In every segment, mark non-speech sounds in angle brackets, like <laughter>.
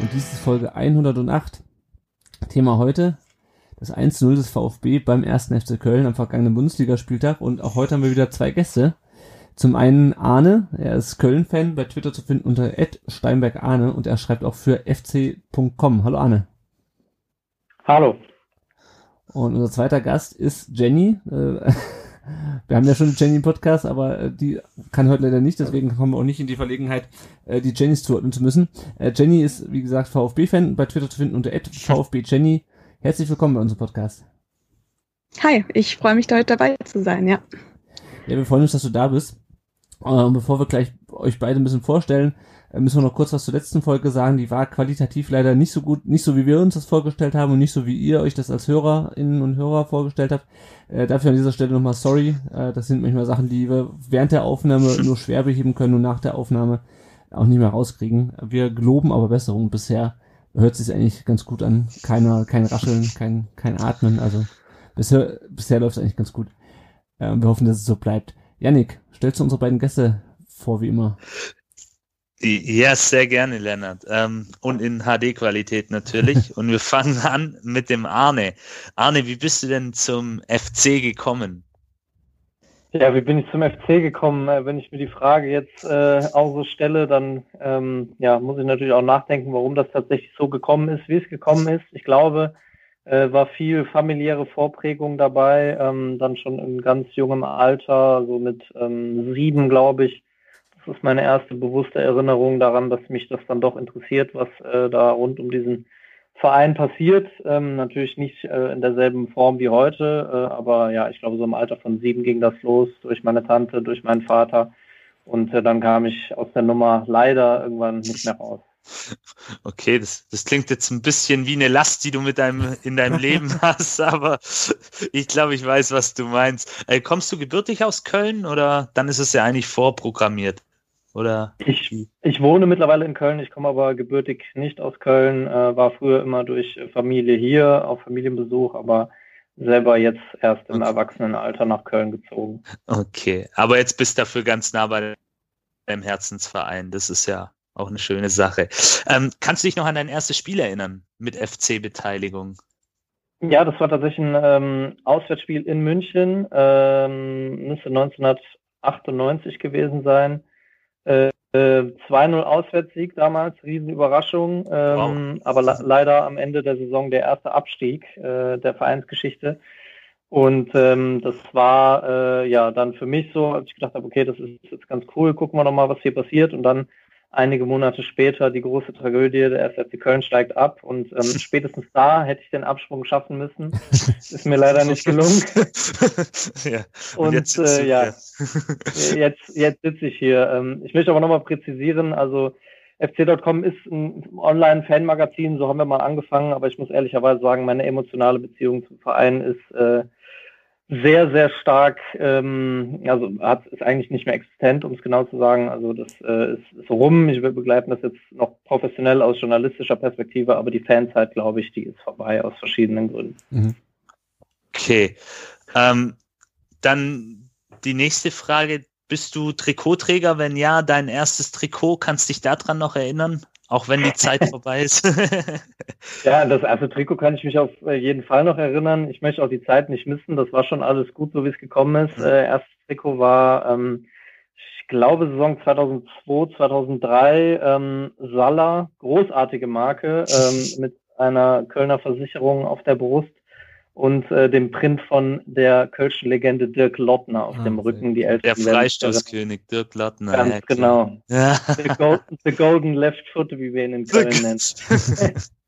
Und dies ist Folge 108. Thema heute, das 1-0 des VfB beim ersten FC Köln am vergangenen Bundesligaspieltag. Und auch heute haben wir wieder zwei Gäste. Zum einen Arne, er ist Köln-Fan, bei Twitter zu finden unter steinbergarne und er schreibt auch für fc.com. Hallo Arne. Hallo. Und unser zweiter Gast ist Jenny. Äh, <laughs> wir haben ja schon Jenny im Podcast, aber äh, die kann heute leider nicht, deswegen kommen wir auch nicht in die Verlegenheit, äh, die Jennys zuordnen zu müssen. Äh, Jenny ist, wie gesagt, VfB-Fan, bei Twitter zu finden unter VfB Herzlich willkommen bei unserem Podcast. Hi, ich freue mich, da heute dabei zu sein, ja. Ja, wir freuen uns, dass du da bist. Ähm, bevor wir gleich euch beide ein bisschen vorstellen, müssen wir noch kurz was zur letzten Folge sagen. Die war qualitativ leider nicht so gut, nicht so wie wir uns das vorgestellt haben und nicht so wie ihr euch das als Hörerinnen und Hörer vorgestellt habt. Äh, dafür an dieser Stelle nochmal sorry. Äh, das sind manchmal Sachen, die wir während der Aufnahme <laughs> nur schwer beheben können und nach der Aufnahme auch nicht mehr rauskriegen. Wir geloben aber Besserung. Bisher hört sich eigentlich ganz gut an. Keiner, kein Rascheln, kein, kein Atmen. Also bisher, bisher läuft es eigentlich ganz gut. Äh, wir hoffen, dass es so bleibt. Yannick, stellst du unsere beiden Gäste vor, wie immer? Ja, sehr gerne, Lennart. Ähm, und in HD-Qualität natürlich. <laughs> und wir fangen an mit dem Arne. Arne, wie bist du denn zum FC gekommen? Ja, wie bin ich zum FC gekommen? Äh, wenn ich mir die Frage jetzt äh, auch so stelle, dann ähm, ja, muss ich natürlich auch nachdenken, warum das tatsächlich so gekommen ist, wie es gekommen ist. Ich glaube, äh, war viel familiäre Vorprägung dabei, ähm, dann schon in ganz jungem Alter, so mit ähm, sieben, glaube ich, das ist meine erste bewusste Erinnerung daran, dass mich das dann doch interessiert, was äh, da rund um diesen Verein passiert. Ähm, natürlich nicht äh, in derselben Form wie heute, äh, aber ja, ich glaube, so im Alter von sieben ging das los, durch meine Tante, durch meinen Vater. Und äh, dann kam ich aus der Nummer leider irgendwann nicht mehr raus. <laughs> Okay, das, das klingt jetzt ein bisschen wie eine Last, die du mit deinem, in deinem <laughs> Leben hast, aber ich glaube, ich weiß, was du meinst. Äh, kommst du gebürtig aus Köln oder dann ist es ja eigentlich vorprogrammiert? Oder? Ich, ich wohne mittlerweile in Köln, ich komme aber gebürtig nicht aus Köln, äh, war früher immer durch Familie hier, auf Familienbesuch, aber selber jetzt erst im okay. Erwachsenenalter nach Köln gezogen. Okay, aber jetzt bist du dafür ganz nah bei deinem Herzensverein, das ist ja auch eine schöne Sache. Ähm, kannst du dich noch an dein erstes Spiel erinnern mit FC-Beteiligung? Ja, das war tatsächlich ein ähm, Auswärtsspiel in München, ähm, müsste 1998 gewesen sein. Äh, 2-0 Auswärtssieg damals, Riesenüberraschung, ähm, wow. aber leider am Ende der Saison der erste Abstieg äh, der Vereinsgeschichte. Und ähm, das war äh, ja dann für mich so, als ich gedacht habe, okay, das ist jetzt ganz cool, gucken wir noch mal, was hier passiert. Und dann einige Monate später die große Tragödie, der SFC Köln steigt ab und ähm, <laughs> spätestens da hätte ich den Absprung schaffen müssen. <laughs> Ist mir leider nicht gelungen. <laughs> ja. Und, und jetzt, äh, ja, jetzt, jetzt sitze ich hier. Ähm, ich möchte aber nochmal präzisieren, also FC.com ist ein Online-Fan-Magazin, so haben wir mal angefangen, aber ich muss ehrlicherweise sagen, meine emotionale Beziehung zum Verein ist äh, sehr, sehr stark, ähm, also hat, ist eigentlich nicht mehr existent, um es genau zu sagen. Also das äh, ist, ist rum. Ich will begleiten das jetzt noch professionell aus journalistischer Perspektive, aber die Fanzeit, glaube ich, die ist vorbei aus verschiedenen Gründen. Mhm. Okay. Ähm, dann die nächste Frage. Bist du Trikotträger? Wenn ja, dein erstes Trikot, kannst dich daran noch erinnern? Auch wenn die Zeit <laughs> vorbei ist. <laughs> ja, das erste Trikot kann ich mich auf äh, jeden Fall noch erinnern. Ich möchte auch die Zeit nicht missen. Das war schon alles gut, so wie es gekommen ist. Mhm. Äh, erstes Trikot war, ähm, ich glaube, Saison 2002, 2003, ähm, Sala, großartige Marke, ähm, mit einer Kölner Versicherung auf der Brust und äh, dem Print von der Kölschen Legende Dirk Lottner auf ah, dem Rücken. Die der Freistoßkönig Dirk Lottner. Ganz ja, genau. Ja. The, Golden, the, Golden Left Foot, wie wir ihn in <laughs> Köln nennen.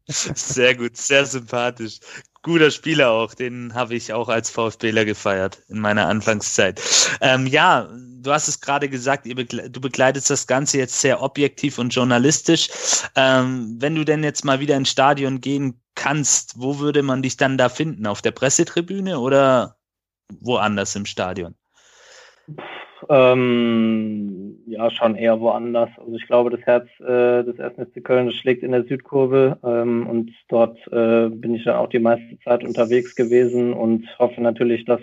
sehr gut, sehr sympathisch. Guter Spieler auch. Den habe ich auch als VfBler gefeiert in meiner Anfangszeit. Ähm, ja, du hast es gerade gesagt, begle du begleitest das Ganze jetzt sehr objektiv und journalistisch. Ähm, wenn du denn jetzt mal wieder ins Stadion gehen kannst, wo würde man dich dann da finden? Auf der Pressetribüne oder woanders im Stadion? Ähm, ja, schon eher woanders. Also ich glaube, das Herz äh, des 1. FC Köln schlägt in der Südkurve ähm, und dort äh, bin ich ja auch die meiste Zeit unterwegs gewesen und hoffe natürlich, dass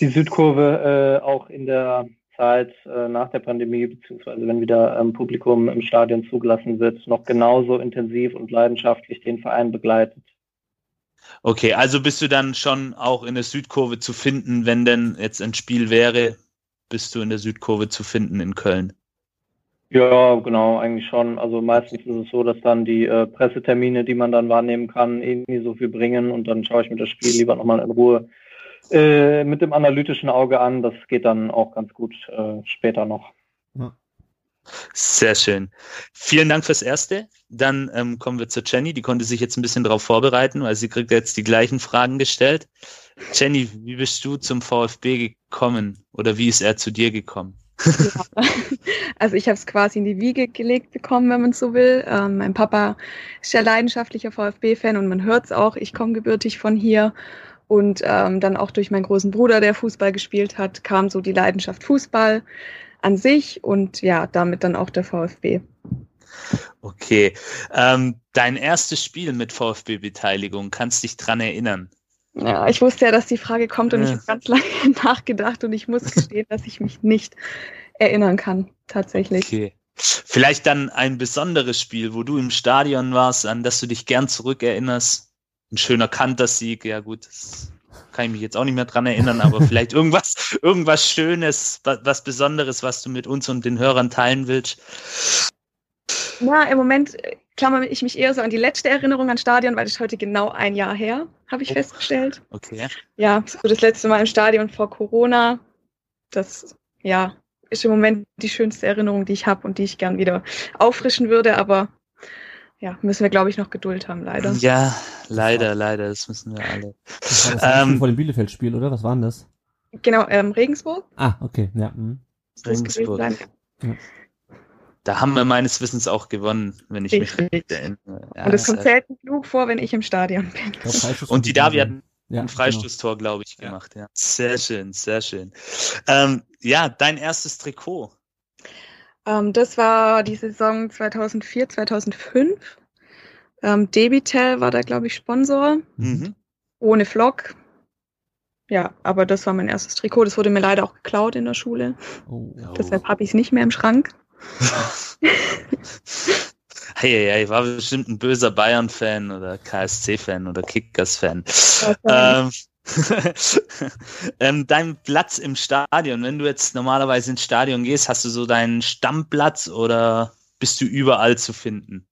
die Südkurve äh, auch in der Zeit äh, nach der Pandemie, beziehungsweise wenn wieder ähm, Publikum im Stadion zugelassen wird, noch genauso intensiv und leidenschaftlich den Verein begleitet. Okay, also bist du dann schon auch in der Südkurve zu finden, wenn denn jetzt ein Spiel wäre, bist du in der Südkurve zu finden in Köln? Ja, genau, eigentlich schon. Also meistens ist es so, dass dann die äh, Pressetermine, die man dann wahrnehmen kann, irgendwie so viel bringen und dann schaue ich mir das Spiel lieber nochmal in Ruhe äh, mit dem analytischen Auge an. Das geht dann auch ganz gut äh, später noch. Ja. Sehr schön. Vielen Dank fürs Erste. Dann ähm, kommen wir zu Jenny. Die konnte sich jetzt ein bisschen darauf vorbereiten, weil sie kriegt jetzt die gleichen Fragen gestellt. Jenny, wie bist du zum VfB gekommen oder wie ist er zu dir gekommen? Ja. <laughs> Also ich habe es quasi in die Wiege gelegt bekommen, wenn man so will. Ähm, mein Papa ist ja leidenschaftlicher VfB-Fan und man hört es auch. Ich komme gebürtig von hier und ähm, dann auch durch meinen großen Bruder, der Fußball gespielt hat, kam so die Leidenschaft Fußball an sich und ja, damit dann auch der VfB. Okay, ähm, dein erstes Spiel mit VfB-Beteiligung, kannst dich dran erinnern? Ja, ich wusste ja, dass die Frage kommt und ja. ich habe ganz <laughs> lange nachgedacht und ich muss gestehen, dass ich mich nicht erinnern kann, tatsächlich. Okay. Vielleicht dann ein besonderes Spiel, wo du im Stadion warst, an das du dich gern zurückerinnerst. Ein schöner Kantersieg, ja gut, das kann ich mich jetzt auch nicht mehr dran erinnern, aber <laughs> vielleicht irgendwas, irgendwas Schönes, was Besonderes, was du mit uns und den Hörern teilen willst. Ja, im Moment klammere ich mich eher so an die letzte Erinnerung an Stadion, weil das ist heute genau ein Jahr her, habe ich oh. festgestellt. Okay. Ja, so das letzte Mal im Stadion vor Corona. Das, ja, ist im Moment die schönste Erinnerung, die ich habe und die ich gern wieder auffrischen würde, aber ja, müssen wir, glaube ich, noch Geduld haben, leider. Ja, leider, leider, das müssen wir alle. Das war das ähm, vor dem Bielefeld-Spiel, oder? Was war denn das? Genau, ähm, Regensburg. Ah, okay, ja. Hm. Regensburg. Ja. Da haben wir meines Wissens auch gewonnen, wenn ich mich richtig erinnere. Ja, und es kommt selten genug vor, wenn ich im Stadion bin. Und die Davi hat ja, ein. Freistoßtor, genau. glaube ich, gemacht. Ja. Sehr schön, sehr schön. Ähm, ja, dein erstes Trikot. Ähm, das war die Saison 2004, 2005. Ähm, Debitel war da, glaube ich, Sponsor. Mhm. Ohne Vlog. Ja, aber das war mein erstes Trikot. Das wurde mir leider auch geklaut in der Schule. Oh. Deshalb habe ich es nicht mehr im Schrank. <laughs> hey, hey, ich war bestimmt ein böser Bayern-Fan oder KSC-Fan oder Kickers-Fan. Ähm, <laughs> ähm, dein Platz im Stadion, wenn du jetzt normalerweise ins Stadion gehst, hast du so deinen Stammplatz oder bist du überall zu finden?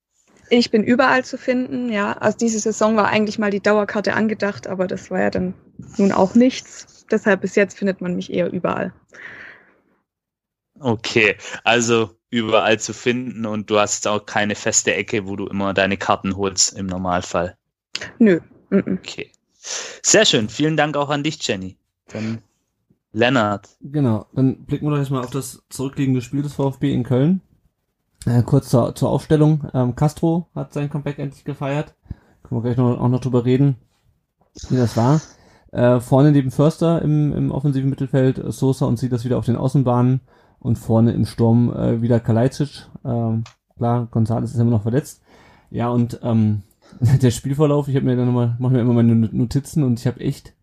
Ich bin überall zu finden, ja. Also diese Saison war eigentlich mal die Dauerkarte angedacht, aber das war ja dann nun auch nichts. Deshalb bis jetzt findet man mich eher überall. Okay, also überall zu finden und du hast auch keine feste Ecke, wo du immer deine Karten holst im Normalfall. Nö. Okay. Sehr schön. Vielen Dank auch an dich, Jenny. Dann Lennart. Genau. Dann blicken wir doch jetzt mal auf das zurückliegende Spiel des VfB in Köln. Äh, kurz zur, zur Aufstellung. Ähm, Castro hat sein Comeback endlich gefeiert. Können wir gleich noch, auch noch drüber reden, wie das war. Äh, vorne neben Förster im, im offensiven Mittelfeld Sosa und sieht das wieder auf den Außenbahnen und vorne im Sturm äh, wieder Kalajdzic. Ähm, klar, González ist immer noch verletzt. Ja, und ähm, <laughs> der Spielverlauf, ich habe mir dann nochmal, mache mir immer meine Notizen und ich habe echt,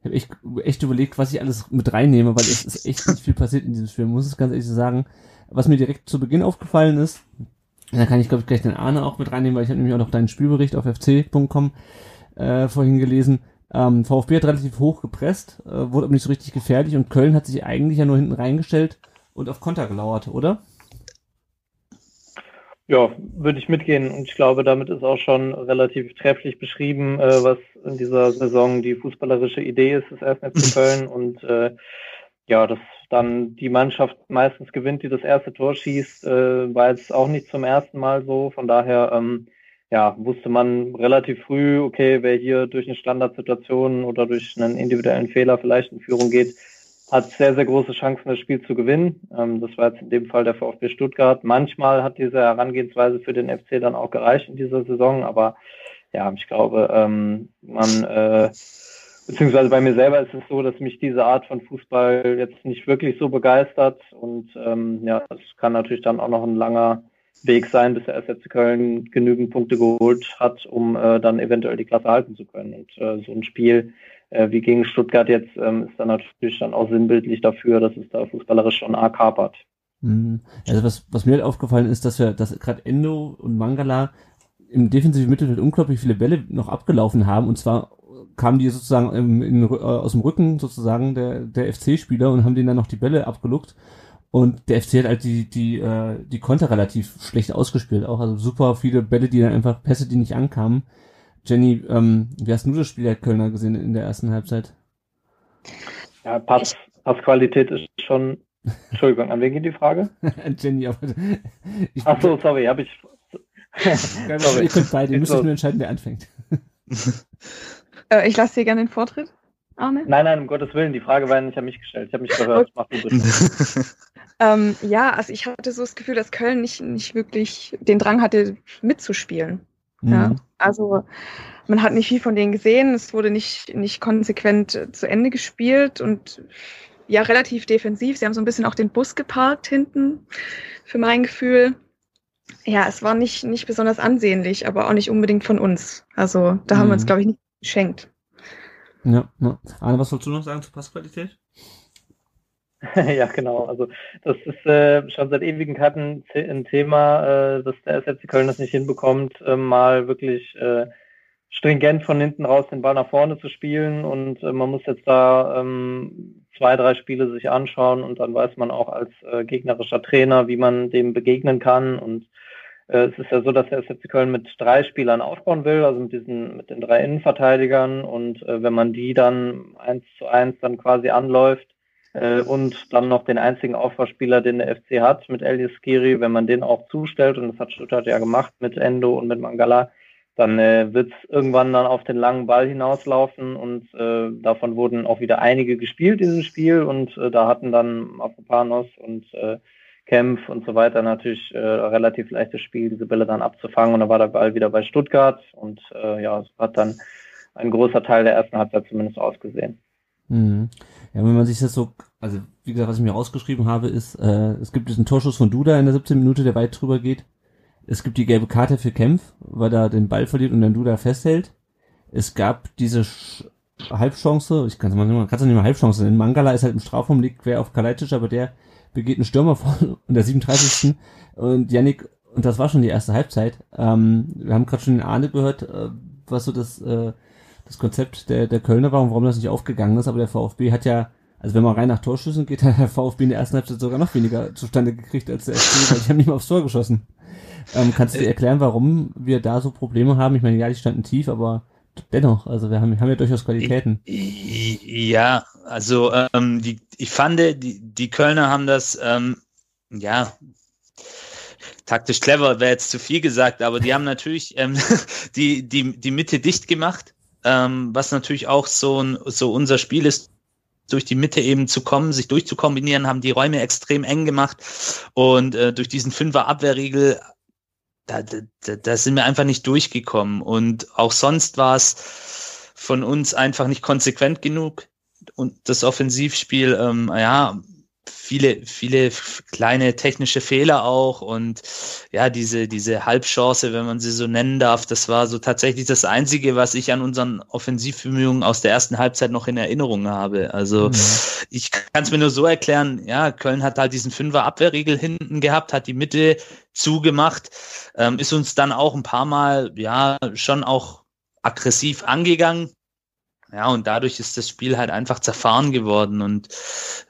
ich habe echt, echt überlegt, was ich alles mit reinnehme, weil es ist echt nicht viel passiert in diesem Spiel, muss es ganz ehrlich sagen. Was mir direkt zu Beginn aufgefallen ist, da kann ich glaube ich gleich den Arne auch mit reinnehmen, weil ich habe nämlich auch noch deinen Spielbericht auf fc.com äh, vorhin gelesen. Ähm, VfB hat relativ hoch gepresst, äh, wurde aber nicht so richtig gefährlich und Köln hat sich eigentlich ja nur hinten reingestellt und auf Konter gelauert, oder? Ja, würde ich mitgehen. Und ich glaube, damit ist auch schon relativ trefflich beschrieben, äh, was in dieser Saison die fußballerische Idee ist des 1. FC <laughs> Köln. Und äh, ja, dass dann die Mannschaft meistens gewinnt, die das erste Tor schießt, äh, war jetzt auch nicht zum ersten Mal so. Von daher, ähm, ja, wusste man relativ früh, okay, wer hier durch eine Standardsituation oder durch einen individuellen Fehler vielleicht in Führung geht, hat sehr, sehr große Chancen, das Spiel zu gewinnen. Ähm, das war jetzt in dem Fall der VfB Stuttgart. Manchmal hat diese Herangehensweise für den FC dann auch gereicht in dieser Saison, aber ja, ich glaube, ähm, man, äh, beziehungsweise bei mir selber ist es so, dass mich diese Art von Fußball jetzt nicht wirklich so begeistert und ähm, ja, es kann natürlich dann auch noch ein langer Weg sein, bis der SFC Köln genügend Punkte geholt hat, um äh, dann eventuell die Klasse halten zu können. Und äh, so ein Spiel äh, wie gegen Stuttgart jetzt ähm, ist dann natürlich dann auch sinnbildlich dafür, dass es da fußballerisch schon arg hapert. Mhm. Also was, was mir halt aufgefallen ist, dass wir, dass gerade Endo und Mangala im defensiven Mittelfeld unglaublich viele Bälle noch abgelaufen haben und zwar kamen die sozusagen im, in, äh, aus dem Rücken sozusagen der, der FC-Spieler und haben denen dann noch die Bälle abgeluckt und der FC hat halt die, die, äh, die Konter relativ schlecht ausgespielt auch. Also super viele Bälle, die dann einfach Pässe, die nicht ankamen. Jenny, ähm, wie hast du das Spiel der Kölner gesehen in der ersten Halbzeit? Ja, Pass, Passqualität ist schon. Entschuldigung, an wen geht die Frage? <laughs> Jenny, aber. <laughs> Ich, Ach so, sorry, habe ich. <laughs> sorry. Ihr könnt beide, ihr müsst euch nur entscheiden, wer anfängt. äh, ich lasse dir gerne den Vortritt. Arne? Nein, nein, um Gottes Willen, die Frage war nicht an mich gestellt. Ich habe mich gehört. Mach du bitte. ähm, ja, also ich hatte so das Gefühl, dass Köln nicht, nicht wirklich den Drang hatte, mitzuspielen. Mhm. Ja, also man hat nicht viel von denen gesehen. Es wurde nicht, nicht konsequent zu Ende gespielt und ja, relativ defensiv. Sie haben so ein bisschen auch den Bus geparkt hinten, für mein Gefühl. Ja, es war nicht, nicht besonders ansehnlich, aber auch nicht unbedingt von uns. Also da mhm. haben wir uns, mhm. glaube ich, nicht geschenkt. Ja, ja. Arne, was sollst du noch sagen zur Passqualität? <laughs> ja, genau. Also das ist äh, schon seit Ewigkeiten ein Thema, äh, dass der SFC Köln das nicht hinbekommt, äh, mal wirklich äh, stringent von hinten raus den Ball nach vorne zu spielen. Und äh, man muss jetzt da ähm, zwei, drei Spiele sich anschauen und dann weiß man auch als äh, gegnerischer Trainer, wie man dem begegnen kann. Und äh, es ist ja so, dass der SFC Köln mit drei Spielern aufbauen will, also mit diesen, mit den drei Innenverteidigern. Und äh, wenn man die dann eins zu eins dann quasi anläuft, äh, und dann noch den einzigen Aufbauspieler, den der FC hat, mit Elias Skiri, wenn man den auch zustellt, und das hat Stuttgart ja gemacht mit Endo und mit Mangala, dann äh, wird es irgendwann dann auf den langen Ball hinauslaufen. Und äh, davon wurden auch wieder einige gespielt, dieses Spiel, und äh, da hatten dann Afropanos und äh, Kempf und so weiter natürlich äh, relativ leichtes Spiel, diese Bälle dann abzufangen. Und da war der Ball wieder bei Stuttgart. Und äh, ja, so hat dann ein großer Teil der ersten Halbzeit zumindest ausgesehen. Mhm. Ja, wenn man sich das so, also wie gesagt, was ich mir rausgeschrieben habe, ist, äh, es gibt diesen Torschuss von Duda in der 17 Minute, der weit drüber geht. Es gibt die gelbe Karte für Kempf, weil er den Ball verliert und dann Duda festhält. Es gab diese Sch Halbchance, ich kann es mal nicht mal, nicht mal Halbchance nennen. Mangala ist halt im Strafraum, liegt quer auf Kalajdzic, aber der begeht einen Stürmer <laughs> von in der 37. und Yannick, und das war schon die erste Halbzeit. Ähm, wir haben gerade schon den Ahne gehört, äh, was so das äh, das Konzept der, der Kölner war und warum das nicht aufgegangen ist, aber der VfB hat ja, also wenn man rein nach Torschüssen geht, <laughs> hat der VfB in der ersten Halbzeit sogar noch weniger zustande gekriegt als der FC, weil ich habe nicht mal aufs Tor geschossen. Ähm, kannst du dir erklären, warum wir da so Probleme haben? Ich meine, ja, die standen tief, aber dennoch, also wir haben, haben ja durchaus Qualitäten. Ja, also ähm, die, ich fand, die, die Kölner haben das, ähm, ja, taktisch clever wäre jetzt zu viel gesagt, aber die haben natürlich ähm, <laughs> die, die, die Mitte dicht gemacht ähm, was natürlich auch so, so unser Spiel ist, durch die Mitte eben zu kommen, sich durchzukombinieren, haben die Räume extrem eng gemacht. Und äh, durch diesen Fünfer Abwehrriegel da, da, da sind wir einfach nicht durchgekommen. Und auch sonst war es von uns einfach nicht konsequent genug. Und das Offensivspiel, ähm, ja, viele, viele kleine technische Fehler auch und ja, diese, diese Halbchance, wenn man sie so nennen darf, das war so tatsächlich das Einzige, was ich an unseren Offensivbemühungen aus der ersten Halbzeit noch in Erinnerung habe. Also mhm. ich kann es mir nur so erklären, ja, Köln hat halt diesen Fünfer Abwehrriegel hinten gehabt, hat die Mitte zugemacht, ähm, ist uns dann auch ein paar Mal, ja, schon auch aggressiv angegangen, ja, und dadurch ist das Spiel halt einfach zerfahren geworden. Und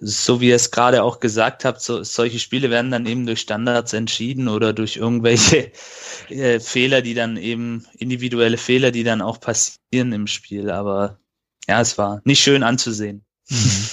so wie ihr es gerade auch gesagt habt, so, solche Spiele werden dann eben durch Standards entschieden oder durch irgendwelche <laughs> äh, Fehler, die dann eben, individuelle Fehler, die dann auch passieren im Spiel. Aber ja, es war nicht schön anzusehen. Mhm.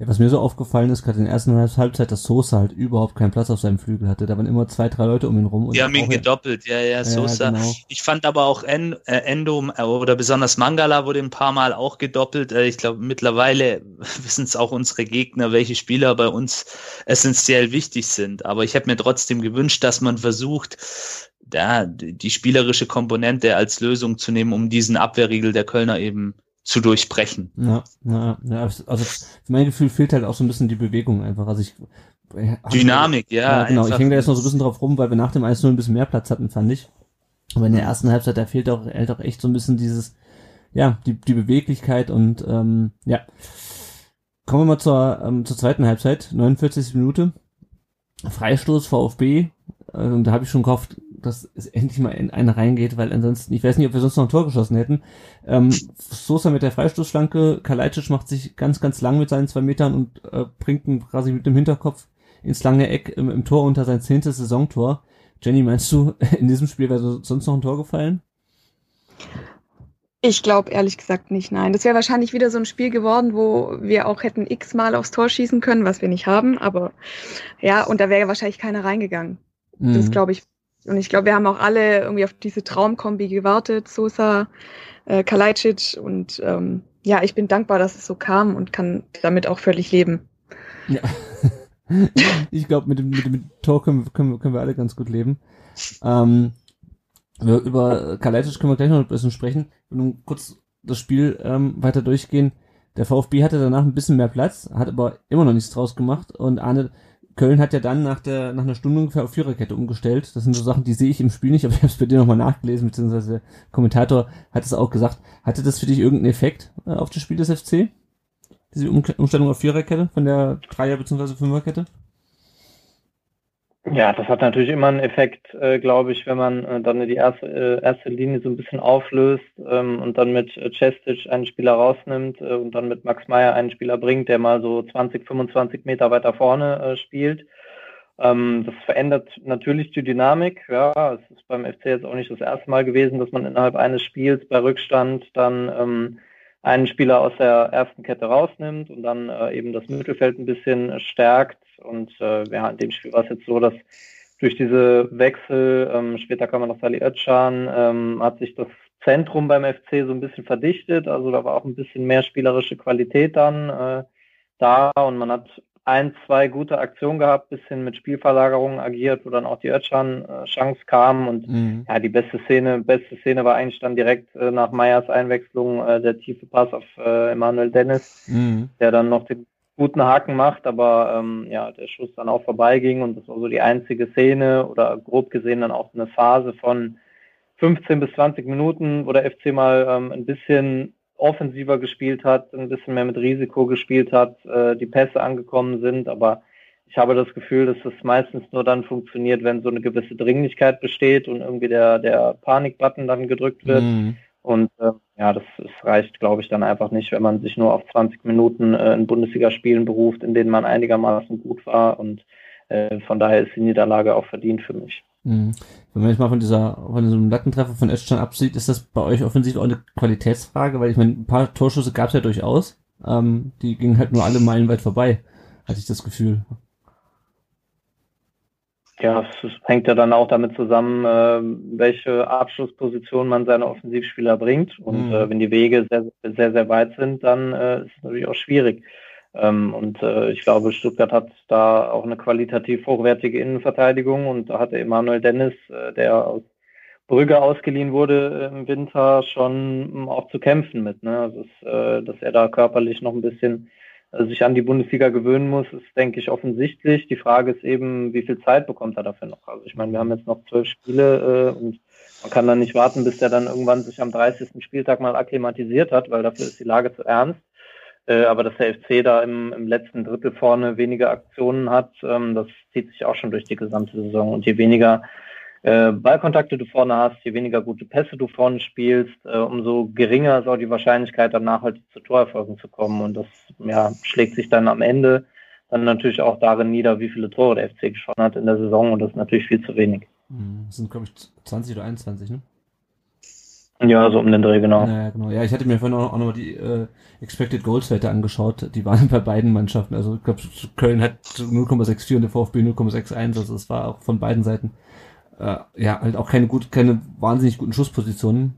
Ja, was mir so aufgefallen ist, gerade in der ersten Halbzeit, dass Sosa halt überhaupt keinen Platz auf seinem Flügel hatte. Da waren immer zwei, drei Leute um ihn rum. Die haben ihn gedoppelt, ja, ja, Sosa. Ja, genau. Ich fand aber auch en, äh, Endo äh, oder besonders Mangala wurde ein paar Mal auch gedoppelt. Äh, ich glaube, mittlerweile <laughs> wissen es auch unsere Gegner, welche Spieler bei uns essentiell wichtig sind. Aber ich habe mir trotzdem gewünscht, dass man versucht, ja, die spielerische Komponente als Lösung zu nehmen, um diesen Abwehrriegel der Kölner eben zu durchbrechen. Ja, ja, ja, also für mein Gefühl fehlt halt auch so ein bisschen die Bewegung einfach. Also ich Dynamik, ja. ja genau, ich hänge da jetzt noch so ein bisschen drauf rum, weil wir nach dem 1 ein bisschen mehr Platz hatten, fand ich. Aber in der ersten Halbzeit, da fehlt auch, halt auch echt so ein bisschen dieses, ja, die, die Beweglichkeit und ähm, ja. Kommen wir mal zur, ähm, zur zweiten Halbzeit, 49. Minute. Freistoß VfB. Äh, da habe ich schon gehofft, dass es <laughs> endlich mal in eine reingeht, weil ansonsten, ich weiß nicht, ob wir sonst noch ein Tor geschossen hätten. Ähm, Sosa mit der Freistoßflanke, Kalajdzic macht sich ganz, ganz lang mit seinen zwei Metern und äh, bringt ihn quasi mit dem Hinterkopf ins lange Eck im, im Tor unter sein zehntes Saisontor. Jenny, meinst du, <laughs> in diesem Spiel wäre sonst noch ein Tor gefallen? Ich glaube ehrlich gesagt nicht, nein. Das wäre wahrscheinlich wieder so ein Spiel geworden, wo wir auch hätten x-mal aufs Tor schießen können, was wir nicht haben. Aber ja, und da wäre wahrscheinlich keiner reingegangen. Mhm. Das glaube ich und ich glaube, wir haben auch alle irgendwie auf diese Traumkombi gewartet, Sosa, äh, Kalajdzic und ähm, ja, ich bin dankbar, dass es so kam und kann damit auch völlig leben. Ja. <laughs> ich glaube, mit dem, mit dem Tor können, können, können wir alle ganz gut leben. Ähm, über Kalajdzic können wir gleich noch ein bisschen sprechen. Und nun kurz das Spiel ähm, weiter durchgehen. Der VfB hatte danach ein bisschen mehr Platz, hat aber immer noch nichts draus gemacht. Und Arne, Köln hat ja dann nach der nach einer Stunde ungefähr auf Viererkette umgestellt. Das sind so Sachen, die sehe ich im Spiel nicht, <laughs> aber ich habe es bei dir nochmal nachgelesen, beziehungsweise der Kommentator hat es auch gesagt. Hatte das für dich irgendeinen Effekt äh, auf das Spiel des FC? Diese Umstellung auf Viererkette von der Dreier- bzw. Fünferkette? Ja, das hat natürlich immer einen Effekt, äh, glaube ich, wenn man äh, dann die erste, äh, erste Linie so ein bisschen auflöst ähm, und dann mit äh, Cestic einen Spieler rausnimmt äh, und dann mit Max Meyer einen Spieler bringt, der mal so 20, 25 Meter weiter vorne äh, spielt. Ähm, das verändert natürlich die Dynamik. Ja, es ist beim FC jetzt auch nicht das erste Mal gewesen, dass man innerhalb eines Spiels bei Rückstand dann ähm, einen Spieler aus der ersten Kette rausnimmt und dann äh, eben das Mittelfeld ein bisschen stärkt. Und äh, ja, in dem Spiel war es jetzt so, dass durch diese Wechsel, ähm, später kam man noch Sali Özcan, ähm, hat sich das Zentrum beim FC so ein bisschen verdichtet. Also da war auch ein bisschen mehr spielerische Qualität dann äh, da und man hat ein, zwei gute Aktionen gehabt, bisschen mit Spielverlagerungen agiert, wo dann auch die Özcan-Chance kam und mhm. ja, die beste Szene, beste Szene war eigentlich dann direkt äh, nach Meyers Einwechslung äh, der tiefe Pass auf äh, Emanuel Dennis, mhm. der dann noch den guten Haken macht, aber ähm, ja, der Schuss dann auch vorbeiging und das war so die einzige Szene oder grob gesehen dann auch eine Phase von 15 bis 20 Minuten, wo der FC mal ähm, ein bisschen offensiver gespielt hat, ein bisschen mehr mit Risiko gespielt hat, äh, die Pässe angekommen sind, aber ich habe das Gefühl, dass das meistens nur dann funktioniert, wenn so eine gewisse Dringlichkeit besteht und irgendwie der, der Panikbutton dann gedrückt wird. Mhm. Und äh, ja, das, das reicht, glaube ich, dann einfach nicht, wenn man sich nur auf 20 Minuten äh, in Bundesligaspielen beruft, in denen man einigermaßen gut war. Und äh, von daher ist die Niederlage auch verdient für mich. Mhm. Wenn man jetzt mal von dieser, von diesem Lattentreffer von Özcan absieht, ist das bei euch offensiv auch eine Qualitätsfrage, weil ich meine, ein paar Torschüsse gab es ja durchaus. Ähm, die gingen halt nur alle Meilen weit vorbei, hatte ich das Gefühl. Ja, es hängt ja dann auch damit zusammen, äh, welche Abschlussposition man seine Offensivspieler bringt. Und mhm. äh, wenn die Wege sehr, sehr, sehr weit sind, dann äh, ist es natürlich auch schwierig. Ähm, und äh, ich glaube, Stuttgart hat da auch eine qualitativ hochwertige Innenverteidigung und da hatte Emanuel Dennis, äh, der aus Brügge ausgeliehen wurde im Winter, schon um, auch zu kämpfen mit. Ne? Also, äh, dass er da körperlich noch ein bisschen äh, sich an die Bundesliga gewöhnen muss, ist, denke ich, offensichtlich. Die Frage ist eben, wie viel Zeit bekommt er dafür noch? Also ich meine, wir haben jetzt noch zwölf Spiele äh, und man kann dann nicht warten, bis der dann irgendwann sich am 30. Spieltag mal akklimatisiert hat, weil dafür ist die Lage zu ernst. Äh, aber dass der FC da im, im letzten Drittel vorne weniger Aktionen hat, ähm, das zieht sich auch schon durch die gesamte Saison. Und je weniger äh, Ballkontakte du vorne hast, je weniger gute Pässe du vorne spielst, äh, umso geringer ist auch die Wahrscheinlichkeit, dann nachhaltig zu Torerfolgen zu kommen. Und das ja, schlägt sich dann am Ende dann natürlich auch darin nieder, wie viele Tore der FC geschossen hat in der Saison. Und das ist natürlich viel zu wenig. Mhm. Das sind, glaube ich, 20 oder 21, ne? Ja, so um den Dreh, genau. Ja, genau. Ja, ich hatte mir vorhin auch, auch nochmal die äh, Expected Goals Werte angeschaut. Die waren <laughs> bei beiden Mannschaften. Also ich glaube, Köln hat 0,64 und der VfB 0,61. Also es war auch von beiden Seiten äh, ja halt auch keine gut, keine wahnsinnig guten Schusspositionen.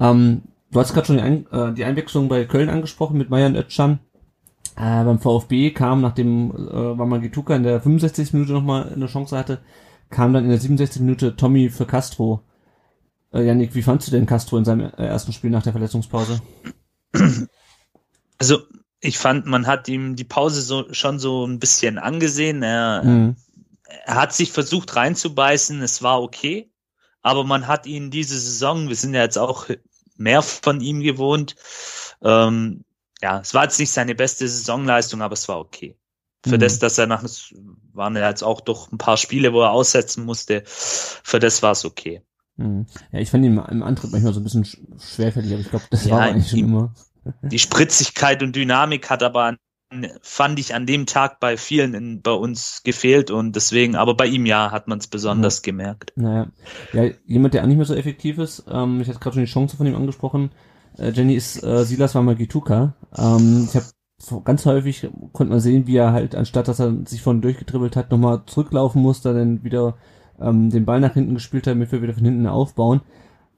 Ähm, du hast gerade schon die, Ein äh, die Einwechslung bei Köln angesprochen mit Mayan Özcan. Äh, beim VfB kam, nachdem äh, Wamagituka in der 65. Minute nochmal eine Chance hatte, kam dann in der 67. Minute Tommy für Castro. Äh, Janik, wie fandst du denn Castro in seinem äh, ersten Spiel nach der Verletzungspause? Also, ich fand, man hat ihm die Pause so, schon so ein bisschen angesehen. Er, mhm. er hat sich versucht reinzubeißen, es war okay. Aber man hat ihn diese Saison, wir sind ja jetzt auch mehr von ihm gewohnt, ähm, ja, es war jetzt nicht seine beste Saisonleistung, aber es war okay. Für mhm. das, dass er nach, waren ja jetzt auch doch ein paar Spiele, wo er aussetzen musste, für das war es okay. Mhm. Ja, ich fand ihn im Antritt manchmal so ein bisschen schwerfällig, aber ich glaube, das ja, war eigentlich schon immer. Die Spritzigkeit und Dynamik hat aber fand ich an dem Tag bei vielen in, bei uns gefehlt und deswegen, aber bei ihm ja, hat man es besonders ja. gemerkt. Naja, ja, jemand, der auch nicht mehr so effektiv ist, ähm, ich hatte gerade schon die Chance von ihm angesprochen, äh, Jenny ist äh, Silas Wamagituka. Ähm, ich habe ganz häufig konnte man sehen, wie er halt, anstatt dass er sich von durchgedribbelt hat, nochmal zurücklaufen musste, dann wieder ähm, den Ball nach hinten gespielt hat, damit wir wieder von hinten aufbauen.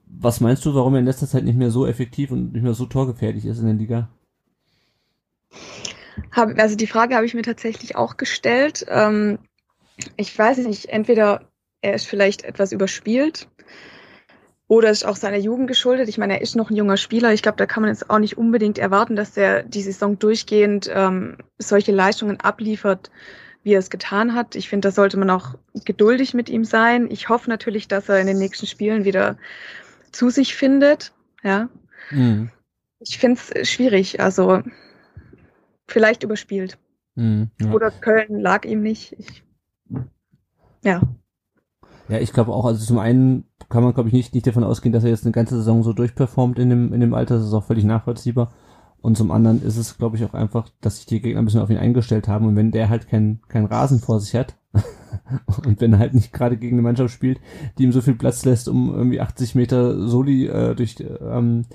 Was meinst du, warum er in letzter Zeit nicht mehr so effektiv und nicht mehr so torgefährlich ist in der Liga? Hab, also die Frage habe ich mir tatsächlich auch gestellt. Ähm, ich weiß nicht, entweder er ist vielleicht etwas überspielt oder ist auch seiner Jugend geschuldet. Ich meine, er ist noch ein junger Spieler. Ich glaube, da kann man jetzt auch nicht unbedingt erwarten, dass er die Saison durchgehend ähm, solche Leistungen abliefert, wie er es getan hat. Ich finde, da sollte man auch geduldig mit ihm sein. Ich hoffe natürlich, dass er in den nächsten Spielen wieder zu sich findet. Ja. Mhm. Ich finde es schwierig. Also vielleicht überspielt. Mhm, ja. Oder Köln lag ihm nicht. Ich, ja. Ja, ich glaube auch, also zum einen kann man, glaube ich, nicht, nicht davon ausgehen, dass er jetzt eine ganze Saison so durchperformt in dem, in dem Alter. Das ist auch völlig nachvollziehbar. Und zum anderen ist es, glaube ich, auch einfach, dass sich die Gegner ein bisschen auf ihn eingestellt haben. Und wenn der halt kein, kein Rasen vor sich hat <laughs> und wenn er halt nicht gerade gegen eine Mannschaft spielt, die ihm so viel Platz lässt, um irgendwie 80 Meter Soli äh, durch ähm,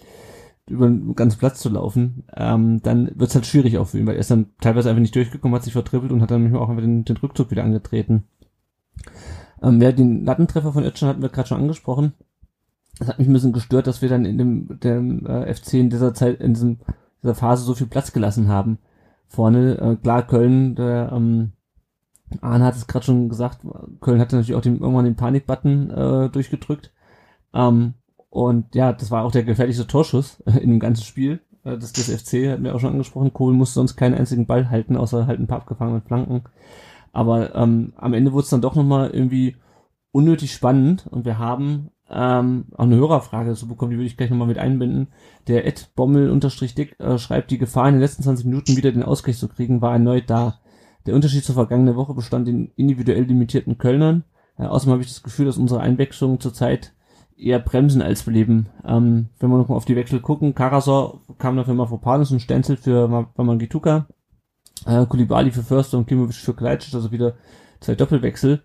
über den ganzen Platz zu laufen, ähm, dann wird's halt schwierig auch für ihn, weil er ist dann teilweise einfach nicht durchgekommen, hat sich vertribbelt und hat dann manchmal auch einfach den, den Rückzug wieder angetreten. Ähm, ja, den Lattentreffer von Özcan hatten wir gerade schon angesprochen. Das hat mich ein bisschen gestört, dass wir dann in dem, dem äh, FC in dieser Zeit, in diesem, dieser Phase so viel Platz gelassen haben. Vorne, äh, klar, Köln, der ähm, Arne hat es gerade schon gesagt, Köln hatte natürlich auch den, irgendwann den Panikbutton äh, durchgedrückt. Ähm, und ja, das war auch der gefährlichste Torschuss <laughs> in dem ganzen Spiel. Äh, das, das FC hatten wir auch schon angesprochen. Kohl musste sonst keinen einzigen Ball halten, außer halt ein paar abgefangenen Flanken. Aber ähm, am Ende wurde es dann doch nochmal irgendwie unnötig spannend und wir haben ähm, auch eine Hörerfrage dazu bekommen, die würde ich gleich nochmal mit einbinden. Der Ed Bommel-Dick äh, schreibt, die Gefahr in den letzten 20 Minuten wieder den Ausgleich zu kriegen, war erneut da. Der Unterschied zur vergangenen Woche bestand in individuell limitierten Kölnern. Äh, außerdem habe ich das Gefühl, dass unsere Einwechslungen zurzeit eher bremsen als beleben. Ähm, wenn wir nochmal auf die Wechsel gucken, Karasor kam dafür mal vor Panis und Stenzel für Mamangituka äh, Kulibali für Förster und Klimovic für Kleitsch, also wieder zwei Doppelwechsel.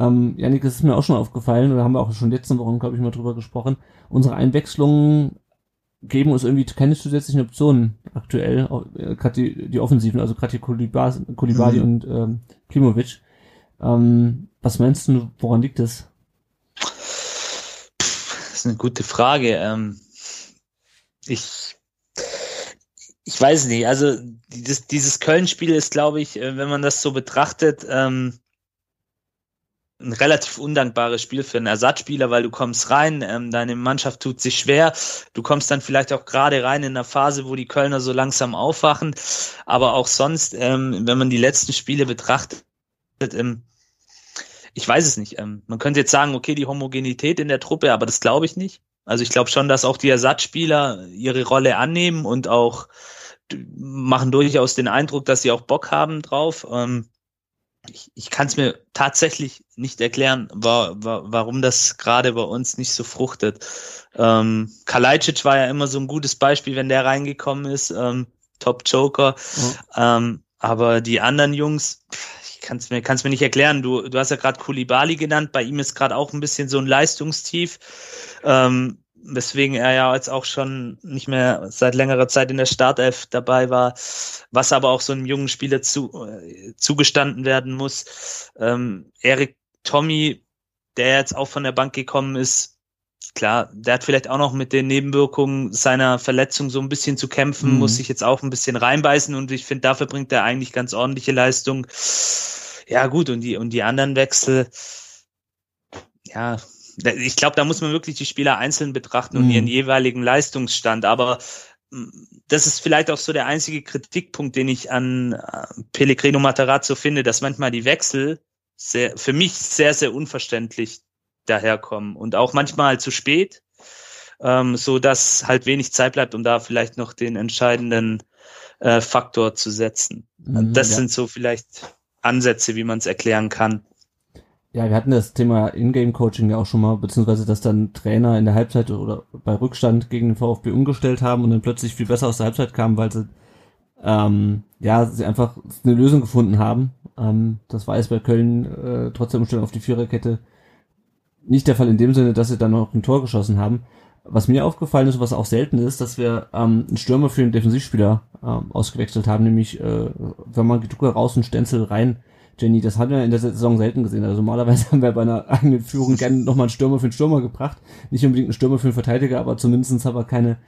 Ähm, Janik, das ist mir auch schon aufgefallen, oder haben wir auch schon letzten Wochen, glaube ich, mal drüber gesprochen. Unsere Einwechslungen geben uns irgendwie keine zusätzlichen Optionen aktuell, äh, gerade die, die Offensiven, also gerade die Kulibali, Kulibali mhm. und ähm, Klimovic. Ähm, was meinst du, woran liegt das? Das ist eine gute Frage. Ähm, ich ich weiß nicht, also dieses, dieses Köln-Spiel ist, glaube ich, äh, wenn man das so betrachtet, ähm, ein relativ undankbares Spiel für einen Ersatzspieler, weil du kommst rein, ähm, deine Mannschaft tut sich schwer, du kommst dann vielleicht auch gerade rein in einer Phase, wo die Kölner so langsam aufwachen, aber auch sonst, ähm, wenn man die letzten Spiele betrachtet, ähm, ich weiß es nicht. Ähm, man könnte jetzt sagen, okay, die Homogenität in der Truppe, aber das glaube ich nicht. Also ich glaube schon, dass auch die Ersatzspieler ihre Rolle annehmen und auch machen durchaus den Eindruck, dass sie auch Bock haben drauf. Ähm, ich, ich kann es mir tatsächlich nicht erklären, wa wa warum das gerade bei uns nicht so fruchtet. Ähm, Kalajdzic war ja immer so ein gutes Beispiel, wenn der reingekommen ist, ähm, Top Joker. Mhm. Ähm, aber die anderen Jungs, ich kann es mir, kann's mir nicht erklären. Du, du hast ja gerade Kulibali genannt, bei ihm ist gerade auch ein bisschen so ein Leistungstief. Ähm, weswegen er ja jetzt auch schon nicht mehr seit längerer Zeit in der Startelf dabei war, was aber auch so einem jungen Spieler zu, äh, zugestanden werden muss. Ähm, Erik Tommy, der jetzt auch von der Bank gekommen ist, klar, der hat vielleicht auch noch mit den Nebenwirkungen seiner Verletzung so ein bisschen zu kämpfen, mhm. muss sich jetzt auch ein bisschen reinbeißen und ich finde, dafür bringt er eigentlich ganz ordentliche Leistung. Ja, gut, und die, und die anderen Wechsel, ja, ich glaube, da muss man wirklich die Spieler einzeln betrachten und mhm. ihren jeweiligen Leistungsstand. Aber mm, das ist vielleicht auch so der einzige Kritikpunkt, den ich an äh, Pellegrino Materazzo finde, dass manchmal die Wechsel sehr, für mich sehr, sehr unverständlich daherkommen und auch manchmal zu spät, ähm, so dass halt wenig Zeit bleibt, um da vielleicht noch den entscheidenden äh, Faktor zu setzen. Mhm, das ja. sind so vielleicht Ansätze, wie man es erklären kann. Ja, wir hatten das Thema Ingame-Coaching ja auch schon mal, beziehungsweise dass dann Trainer in der Halbzeit oder bei Rückstand gegen den VfB umgestellt haben und dann plötzlich viel besser aus der Halbzeit kamen, weil sie ähm, ja sie einfach eine Lösung gefunden haben. Ähm, das war jetzt bei Köln äh, trotz der Umstellung auf die Viererkette nicht der Fall in dem Sinne, dass sie dann noch ein Tor geschossen haben. Was mir aufgefallen ist, was auch selten ist, dass wir ähm, einen Stürmer für einen Defensivspieler ähm, ausgewechselt haben, nämlich äh, wenn man Geducke raus und Stenzel rein Jenny, das haben wir in der Saison selten gesehen. Also normalerweise <laughs> haben wir bei einer eigenen Führung gerne nochmal einen Stürmer für einen Stürmer gebracht. Nicht unbedingt einen Stürmer für einen Verteidiger, aber zumindestens haben wir keine,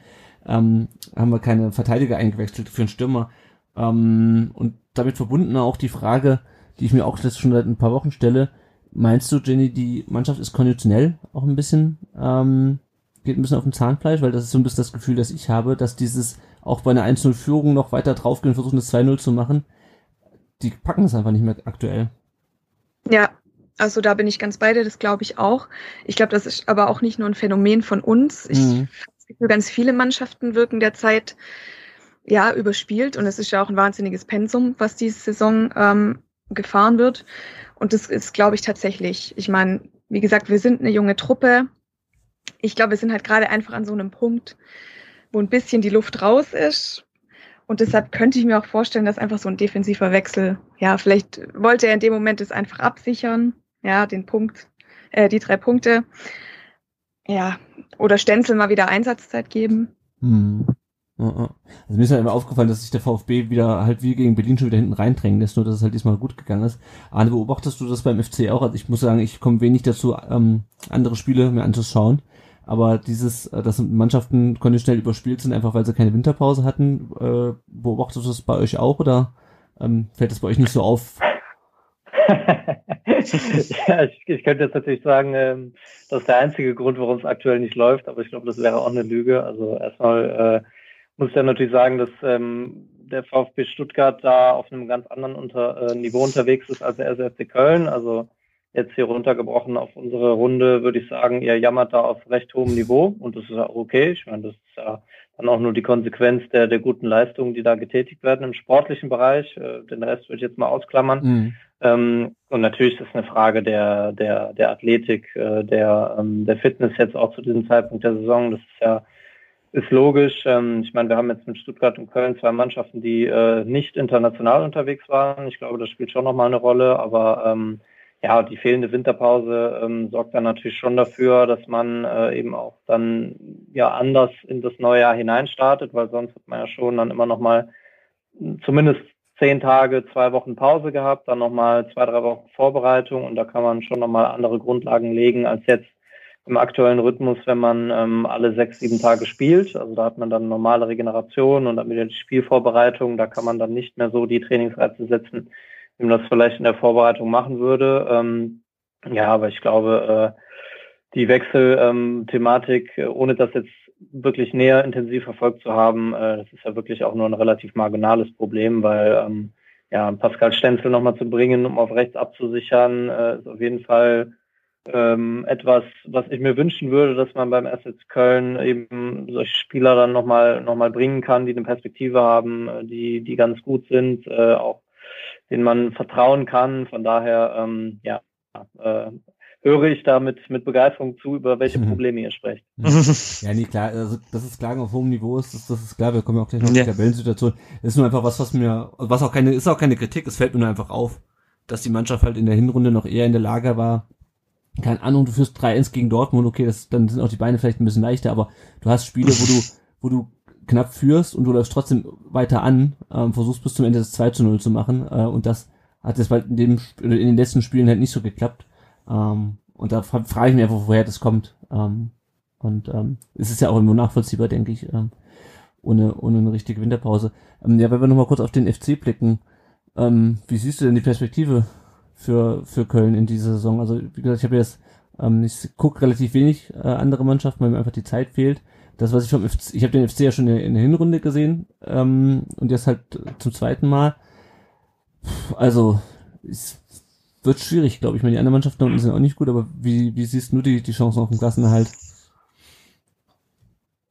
ähm, haben wir keine Verteidiger eingewechselt für einen Stürmer. Ähm, und damit verbunden auch die Frage, die ich mir auch jetzt schon seit ein paar Wochen stelle. Meinst du, Jenny, die Mannschaft ist konditionell auch ein bisschen, ähm, geht ein bisschen auf dem Zahnfleisch? Weil das ist so ein bisschen das Gefühl, das ich habe, dass dieses auch bei einer 1-0-Führung noch weiter draufgehen, versuchen das 2-0 zu machen die packen es einfach nicht mehr aktuell. Ja, also da bin ich ganz bei dir, das glaube ich auch. Ich glaube, das ist aber auch nicht nur ein Phänomen von uns. Ich mhm. ganz viele Mannschaften wirken derzeit ja überspielt und es ist ja auch ein wahnsinniges Pensum, was diese Saison ähm, gefahren wird. Und das ist, glaube ich, tatsächlich. Ich meine, wie gesagt, wir sind eine junge Truppe. Ich glaube, wir sind halt gerade einfach an so einem Punkt, wo ein bisschen die Luft raus ist und deshalb könnte ich mir auch vorstellen, dass einfach so ein defensiver Wechsel, ja, vielleicht wollte er in dem Moment es einfach absichern, ja, den Punkt, äh, die drei Punkte. Ja, oder Stenzel mal wieder Einsatzzeit geben. Hm. Also mir ist halt immer aufgefallen, dass sich der VfB wieder halt wie gegen Berlin schon wieder hinten reindrängen lässt, nur dass es halt diesmal gut gegangen ist. Arne, beobachtest du das beim FC auch? Also ich muss sagen, ich komme wenig dazu, ähm, andere Spiele mir anzuschauen. Aber dieses, äh, dass Mannschaften konditionell überspielt sind, einfach weil sie keine Winterpause hatten, äh, beobachtet das bei euch auch oder ähm, fällt das bei euch nicht so auf? <laughs> ja, ich, ich, könnte jetzt natürlich sagen, ähm, das ist der einzige Grund, warum es aktuell nicht läuft, aber ich glaube, das wäre auch eine Lüge. Also erstmal äh, muss ich ja natürlich sagen, dass ähm, der VfB Stuttgart da auf einem ganz anderen unter, äh, Niveau unterwegs ist als der SFC Köln. Also jetzt hier runtergebrochen auf unsere Runde, würde ich sagen, ihr jammert da auf recht hohem Niveau und das ist auch okay. Ich meine, das ist ja dann auch nur die Konsequenz der, der guten Leistungen, die da getätigt werden im sportlichen Bereich. Äh, den Rest würde ich jetzt mal ausklammern. Mhm. Ähm, und natürlich ist es eine Frage der, der, der Athletik, äh, der, ähm, der Fitness jetzt auch zu diesem Zeitpunkt der Saison. Das ist ja ist logisch. Ähm, ich meine, wir haben jetzt mit Stuttgart und Köln zwei Mannschaften, die äh, nicht international unterwegs waren. Ich glaube, das spielt schon nochmal eine Rolle, aber ähm, ja, die fehlende Winterpause ähm, sorgt dann natürlich schon dafür, dass man äh, eben auch dann ja anders in das neue Jahr hineinstartet, weil sonst hat man ja schon dann immer noch mal zumindest zehn Tage, zwei Wochen Pause gehabt, dann noch mal zwei, drei Wochen Vorbereitung und da kann man schon noch mal andere Grundlagen legen als jetzt im aktuellen Rhythmus, wenn man ähm, alle sechs, sieben Tage spielt. Also da hat man dann normale Regeneration und dann wieder die Spielvorbereitung. Da kann man dann nicht mehr so die Trainingsreize setzen, ihm das vielleicht in der Vorbereitung machen würde. Ähm, ja, aber ich glaube, äh, die Wechselthematik, ähm, ohne das jetzt wirklich näher intensiv verfolgt zu haben, äh, das ist ja wirklich auch nur ein relativ marginales Problem, weil ähm, ja, Pascal Stenzel nochmal zu bringen, um auf rechts abzusichern, äh, ist auf jeden Fall ähm, etwas, was ich mir wünschen würde, dass man beim Assets Köln eben solche Spieler dann nochmal noch mal bringen kann, die eine Perspektive haben, äh, die, die ganz gut sind, äh, auch denen man vertrauen kann. Von daher, ähm, ja, äh, höre ich da mit, mit Begeisterung zu, über welche mhm. Probleme ihr sprecht. Ja, nee, klar, also das ist klar, auf hohem Niveau ist, das, das ist klar, wir kommen ja auch gleich noch ja. in die Tabellensituation. Das ist nur einfach was, was mir, was auch keine, ist auch keine Kritik, es fällt mir nur einfach auf. dass die Mannschaft halt in der Hinrunde noch eher in der Lage war, keine Ahnung, du führst 3-1 gegen Dortmund, okay, das, dann sind auch die Beine vielleicht ein bisschen leichter, aber du hast Spiele, wo du, wo du knapp führst und du läufst trotzdem weiter an, ähm, versuchst bis zum Ende das 2 zu 0 zu machen, äh, und das hat jetzt halt in dem, in den letzten Spielen halt nicht so geklappt, ähm, und da frage ich mich einfach, woher das kommt, ähm, und, ähm, es ist ja auch irgendwo nachvollziehbar, denke ich, ähm, ohne, ohne eine richtige Winterpause. Ähm, ja, wenn wir nochmal kurz auf den FC blicken, ähm, wie siehst du denn die Perspektive für, für Köln in dieser Saison? Also, wie gesagt, ich habe jetzt, ähm, ich gucke relativ wenig äh, andere Mannschaften, weil mir einfach die Zeit fehlt. Das, was ich vom FC, ich habe den FC ja schon in, der Hinrunde gesehen ähm, und jetzt halt zum zweiten Mal. Also, es wird schwierig, glaube ich. Ich meine, die anderen Mannschaften unten sind auch nicht gut, aber wie, wie siehst du die, die Chancen auf den Klassenerhalt?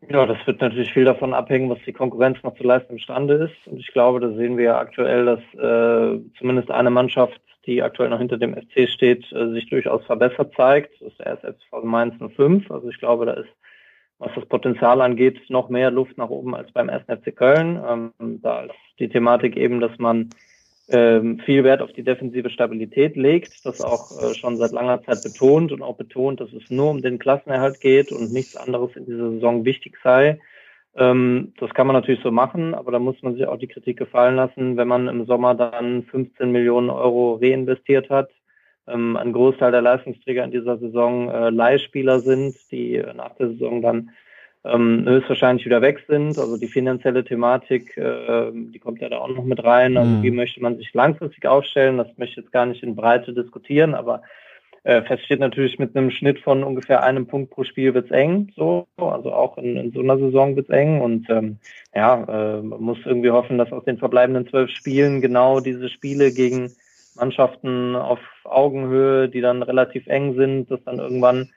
Ja, das wird natürlich viel davon abhängen, was die Konkurrenz noch zu leisten imstande ist. Und ich glaube, da sehen wir ja aktuell, dass äh, zumindest eine Mannschaft, die aktuell noch hinter dem FC steht, äh, sich durchaus verbessert zeigt. Das ist der SSV Mainz 05. Also ich glaube, da ist, was das Potenzial angeht, noch mehr Luft nach oben als beim 1. FC Köln. Ähm, da ist die Thematik eben, dass man ähm, viel Wert auf die defensive Stabilität legt, das auch äh, schon seit langer Zeit betont und auch betont, dass es nur um den Klassenerhalt geht und nichts anderes in dieser Saison wichtig sei. Ähm, das kann man natürlich so machen, aber da muss man sich auch die Kritik gefallen lassen, wenn man im Sommer dann 15 Millionen Euro reinvestiert hat. Ähm, ein Großteil der Leistungsträger in dieser Saison äh, Leihspieler sind, die nach der Saison dann ähm, höchstwahrscheinlich wieder weg sind. Also die finanzielle Thematik, äh, die kommt ja da auch noch mit rein. Also mhm. wie möchte man sich langfristig aufstellen? Das möchte ich jetzt gar nicht in Breite diskutieren, aber äh, fest steht natürlich mit einem Schnitt von ungefähr einem Punkt pro Spiel wird's eng, so, also auch in, in so einer Saison wird's eng und ähm, ja, äh, man muss irgendwie hoffen, dass aus den verbleibenden zwölf Spielen genau diese Spiele gegen Mannschaften auf Augenhöhe, die dann relativ eng sind, dass dann irgendwann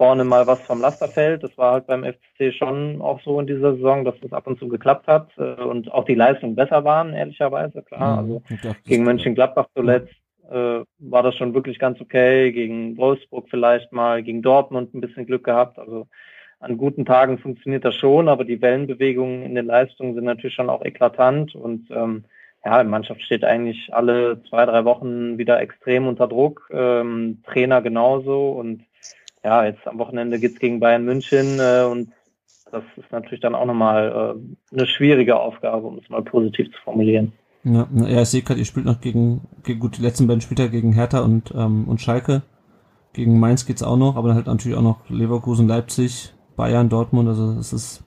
vorne mal was vom Laster fällt. Das war halt beim FC schon auch so in dieser Saison, dass das ab und zu geklappt hat äh, und auch die Leistungen besser waren, ehrlicherweise, klar. Also gegen Mönchengladbach zuletzt äh, war das schon wirklich ganz okay, gegen Wolfsburg vielleicht mal, gegen Dortmund ein bisschen Glück gehabt. Also an guten Tagen funktioniert das schon, aber die Wellenbewegungen in den Leistungen sind natürlich schon auch eklatant und ähm, ja, die Mannschaft steht eigentlich alle zwei, drei Wochen wieder extrem unter Druck, ähm, Trainer genauso und ja, jetzt am Wochenende geht's gegen Bayern München äh, und das ist natürlich dann auch nochmal äh, eine schwierige Aufgabe, um es mal positiv zu formulieren. Ja, ja ich sehe gerade, ihr spielt noch gegen, gegen gut, die letzten beiden Spieltage gegen Hertha und, ähm, und Schalke. Gegen Mainz geht's auch noch, aber dann halt natürlich auch noch Leverkusen, Leipzig, Bayern, Dortmund, also es ist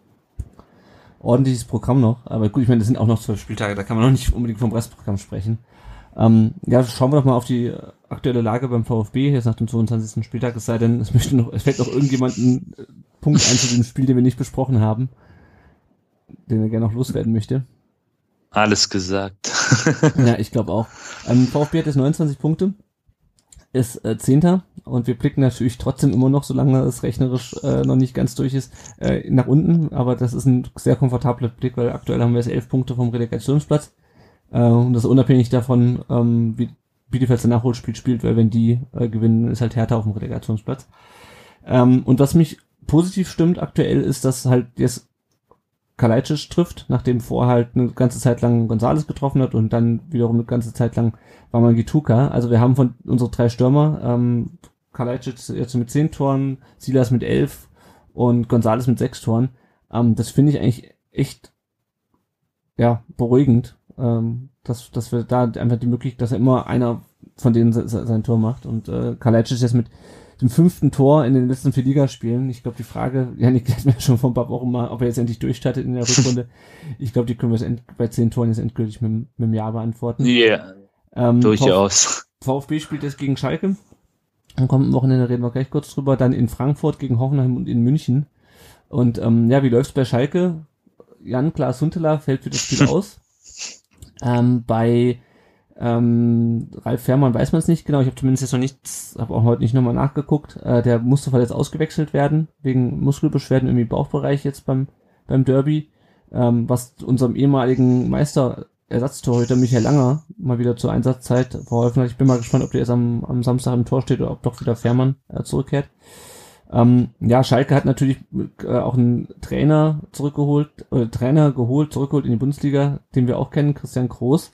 ordentliches Programm noch. Aber gut, ich meine, das sind auch noch zwölf Spieltage, da kann man noch nicht unbedingt vom Restprogramm sprechen. Ähm, ja, schauen wir doch mal auf die aktuelle Lage beim VfB jetzt nach dem 22. Spieltag. Es sei denn, es möchte noch, es fällt noch irgendjemand ein äh, Punkt ein zu dem Spiel, den wir nicht besprochen haben, den er gerne noch loswerden möchte. Alles gesagt. ja, ich glaube auch. Ähm, VfB hat jetzt 29 Punkte, ist äh, Zehnter und wir blicken natürlich trotzdem immer noch, solange es rechnerisch äh, noch nicht ganz durch ist, äh, nach unten. Aber das ist ein sehr komfortabler Blick, weil aktuell haben wir jetzt elf Punkte vom Relegationsplatz. Äh, und das unabhängig davon, ähm, wie Bielefeld sein Nachholspiel spielt, weil wenn die äh, gewinnen, ist halt Hertha auf dem Relegationsplatz. Ähm, und was mich positiv stimmt aktuell ist, dass halt jetzt Kalajdzic trifft, nachdem vorher halt eine ganze Zeit lang Gonzales getroffen hat und dann wiederum eine ganze Zeit lang war man Gituka. Also wir haben von unsere drei Stürmer, ähm, Kalajdzic jetzt mit zehn Toren, Silas mit elf und Gonzales mit sechs Toren. Ähm, das finde ich eigentlich echt ja beruhigend, ähm, dass, dass wir da einfach die Möglichkeit, dass er immer einer von denen sein Tor macht. Und äh, Kalajdzic jetzt mit dem fünften Tor in den letzten vier Ligaspielen. Ich glaube, die Frage, Janik hat mir schon vor ein paar Wochen mal, ob er jetzt endlich durchstartet in der Rückrunde. <laughs> ich glaube, die können wir jetzt bei zehn Toren jetzt endgültig mit, mit einem Ja beantworten. Ja, yeah, ähm, durchaus. VfB spielt jetzt gegen Schalke. Dann kommt am Wochenende, reden wir gleich kurz drüber. Dann in Frankfurt gegen Hoffenheim und in München. Und ähm, ja, wie läuft's bei Schalke? Jan Klaas Huntela fällt für das Spiel <laughs> aus. Ähm, bei ähm, Ralf Fährmann weiß man es nicht genau. Ich habe zumindest jetzt noch nichts, habe auch heute nicht nochmal nachgeguckt. Äh, der musste jetzt ausgewechselt werden wegen Muskelbeschwerden im Bauchbereich jetzt beim beim Derby, ähm, was unserem ehemaligen Meister Ersatztorhüter Michael Langer mal wieder zur Einsatzzeit verholfen hat. Ich bin mal gespannt, ob der jetzt am, am Samstag im Tor steht oder ob doch wieder Fährmann äh, zurückkehrt. Ähm, ja, Schalke hat natürlich äh, auch einen Trainer zurückgeholt, äh, Trainer geholt, zurückgeholt in die Bundesliga, den wir auch kennen, Christian Groß.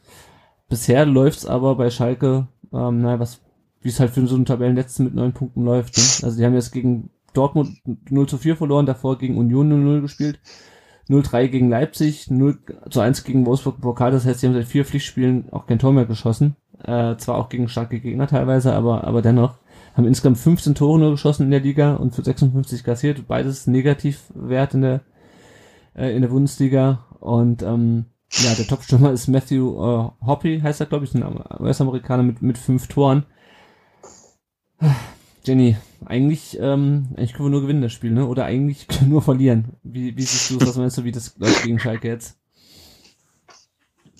Bisher läuft's aber bei Schalke Ähm, naja, was, wie es halt für so einen Tabellenletzten mit neun Punkten läuft. Ne? Also die haben jetzt gegen Dortmund 0 zu 4 verloren, davor gegen Union 0-0 gespielt. 0-3 gegen Leipzig, 0 zu 1 gegen Wolfsburg Pokal. Das heißt, sie haben seit vier Pflichtspielen auch kein Tor mehr geschossen. Äh, zwar auch gegen starke Gegner teilweise, aber, aber dennoch. Haben insgesamt 15 Tore nur geschossen in der Liga und für 56 kassiert. Beides Negativwert in der, äh, in der Bundesliga. Und ähm, ja, der Topstürmer ist Matthew äh, Hoppy, heißt er, glaube ich, ein US-Amerikaner mit, mit fünf Toren. Jenny, eigentlich, ähm, eigentlich können wir nur gewinnen das Spiel, ne? Oder eigentlich nur verlieren. Wie, wie siehst du, was meinst du, wie das läuft gegen Schalke jetzt?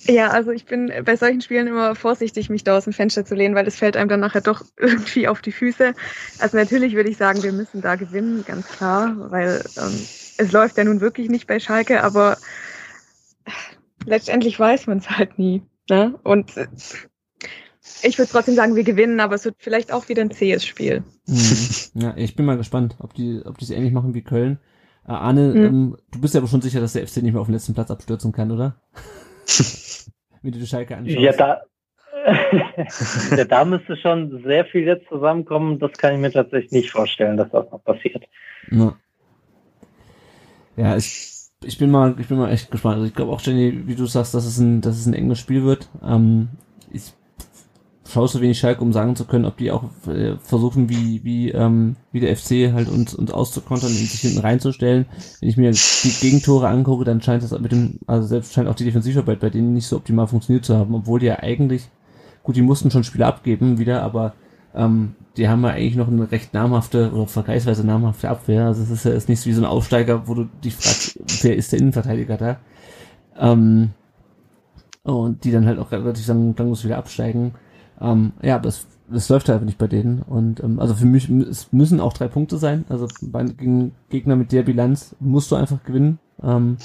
Ja, also ich bin bei solchen Spielen immer vorsichtig, mich da aus dem Fenster zu lehnen, weil es fällt einem dann nachher doch <laughs> irgendwie auf die Füße. Also natürlich würde ich sagen, wir müssen da gewinnen, ganz klar, weil ähm, es läuft ja nun wirklich nicht bei Schalke, aber letztendlich weiß man es halt nie. Ne? Und ich würde trotzdem sagen, wir gewinnen, aber es wird vielleicht auch wieder ein zähes Spiel. Mhm. Ja, ich bin mal gespannt, ob die, ob die es ähnlich machen wie Köln. Äh, Arne, mhm. ähm, du bist ja aber schon sicher, dass der FC nicht mehr auf den letzten Platz abstürzen kann, oder? <laughs> wie du die Schalke anschaust. Ja, da, <laughs> ja, da müsste schon sehr viel jetzt zusammenkommen. Das kann ich mir tatsächlich nicht vorstellen, dass das noch passiert. Ja, ja ich, ich bin mal, ich bin mal echt gespannt. Also ich glaube auch, Jenny, wie du sagst, dass es ein, dass es ein enges Spiel wird. Ähm, ich schaue so wenig Schalke, um sagen zu können, ob die auch äh, versuchen, wie, wie, ähm, wie der FC halt uns, uns auszukontern und sich hinten reinzustellen. Wenn ich mir die Gegentore angucke, dann scheint das mit dem, also selbst scheint auch die Defensivarbeit bei denen nicht so optimal funktioniert zu haben, obwohl die ja eigentlich, gut, die mussten schon Spiele abgeben wieder, aber ähm, die haben ja eigentlich noch eine recht namhafte oder vergleichsweise namhafte Abwehr. Also es ist ja ist nicht wie so ein Aufsteiger, wo du dich fragst, wer ist der Innenverteidiger da? Ähm, und die dann halt auch relativ lang, muss wieder absteigen. Ähm, ja, aber es, das läuft halt nicht bei denen. Und ähm, also für mich es müssen auch drei Punkte sein. Also bei, gegen Gegner mit der Bilanz musst du einfach gewinnen. Ähm,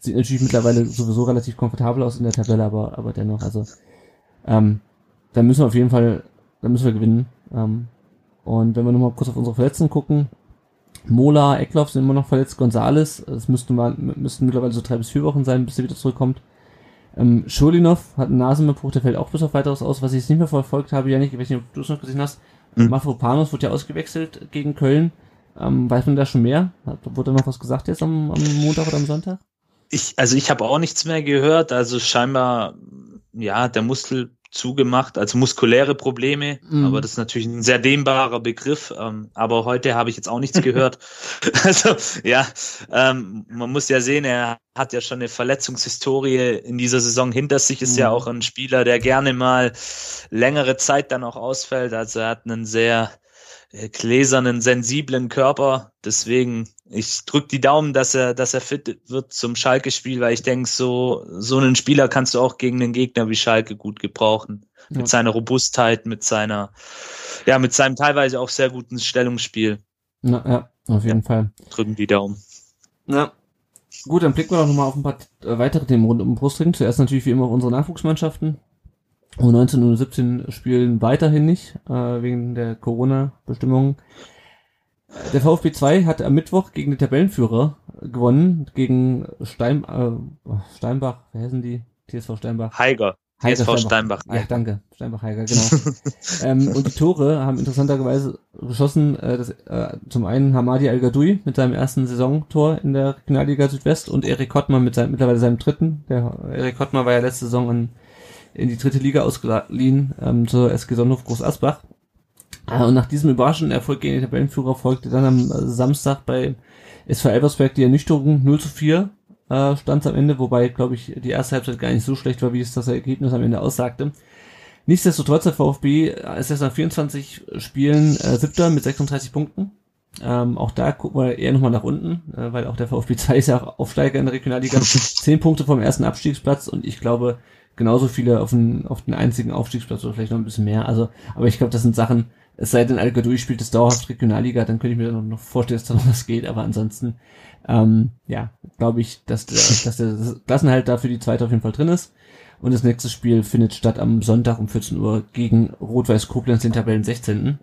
sieht natürlich mittlerweile sowieso relativ komfortabel aus in der Tabelle, aber, aber dennoch, also ähm, da müssen wir auf jeden Fall, da müssen wir gewinnen. Ähm, und wenn wir nochmal kurz auf unsere Verletzten gucken, Mola, Eckloff sind immer noch verletzt, Gonzales, es müssten, mal, müssten mittlerweile so drei bis vier Wochen sein, bis er wieder zurückkommt. Ähm, Schulinov hat einen Nasenbeinbruch, der fällt auch bis auf weiteres aus, was ich jetzt nicht mehr verfolgt habe, Janik, ich weiß nicht, ob du es noch gesehen hast. Mhm. Mafropanos wurde ja ausgewechselt gegen Köln. Ähm, weiß man da schon mehr? Hat, wurde noch was gesagt jetzt am, am Montag oder am Sonntag? Ich, also ich habe auch nichts mehr gehört. Also scheinbar, ja, der Muskel zugemacht, also muskuläre Probleme, mhm. aber das ist natürlich ein sehr dehnbarer Begriff. Ähm, aber heute habe ich jetzt auch nichts gehört. <laughs> <laughs> also ja, ähm, man muss ja sehen, er hat ja schon eine Verletzungshistorie in dieser Saison hinter sich, ist mhm. ja auch ein Spieler, der gerne mal längere Zeit dann auch ausfällt. Also er hat einen sehr gläsernen, sensiblen Körper. Deswegen, ich drück die Daumen, dass er, dass er fit wird zum Schalke-Spiel, weil ich denke, so, so einen Spieler kannst du auch gegen einen Gegner wie Schalke gut gebrauchen. Ja. Mit seiner Robustheit, mit seiner, ja, mit seinem teilweise auch sehr guten Stellungsspiel. Na, ja, auf jeden ja, Fall. Drücken die Daumen. Ja. Gut, dann blicken wir doch nochmal auf ein paar äh, weitere Themen rund um den Brustring. Zuerst natürlich wie immer unsere Nachwuchsmannschaften. U19 und U17 spielen weiterhin nicht, äh, wegen der Corona-Bestimmungen. Der VfB 2 hat am Mittwoch gegen den Tabellenführer gewonnen, gegen Stein, äh, Steinbach, wer heißen die? TSV Steinbach. Heiger. Heiger TSV Steinbach. Steinbach. Ja, danke. Steinbach Heiger, genau. <laughs> ähm, und die Tore haben interessanterweise geschossen, äh, das, äh, zum einen Hamadi Al-Gadoui mit seinem ersten Saisontor in der Regionalliga Südwest und Erik Kottmann mit seinem, mittlerweile seinem dritten. Der Erik Kottmann war ja letzte Saison an in die dritte Liga ausgeliehen ähm, zur SG Sonnenhof Groß Asbach. Äh, und nach diesem überraschenden Erfolg gegen den Tabellenführer folgte dann am äh, Samstag bei SV Elversberg die Ernüchterung 0 zu 4 äh, stand am Ende, wobei, glaube ich, die erste Halbzeit gar nicht so schlecht war, wie es das Ergebnis am Ende aussagte. Nichtsdestotrotz, der VfB ist erst nach 24 Spielen äh, siebter mit 36 Punkten. Ähm, auch da gucken wir eher nochmal nach unten, äh, weil auch der VfB 2 ist ja auch Aufsteiger in der Regionalliga. <laughs> Zehn Punkte vom ersten Abstiegsplatz und ich glaube, genauso viele auf den, auf den einzigen Aufstiegsplatz oder vielleicht noch ein bisschen mehr. Also, aber ich glaube, das sind Sachen, es sei denn, Al-Gadoui spielt das dauerhaft Regionalliga, dann könnte ich mir dann noch vorstellen, dass da noch was geht, aber ansonsten, ähm, ja, glaube ich, dass der, <laughs> dass der Klassenhalt da für die zweite auf jeden Fall drin ist. Und das nächste Spiel findet statt am Sonntag um 14 Uhr gegen Rot-Weiß Koblenz, den Tabellen 16.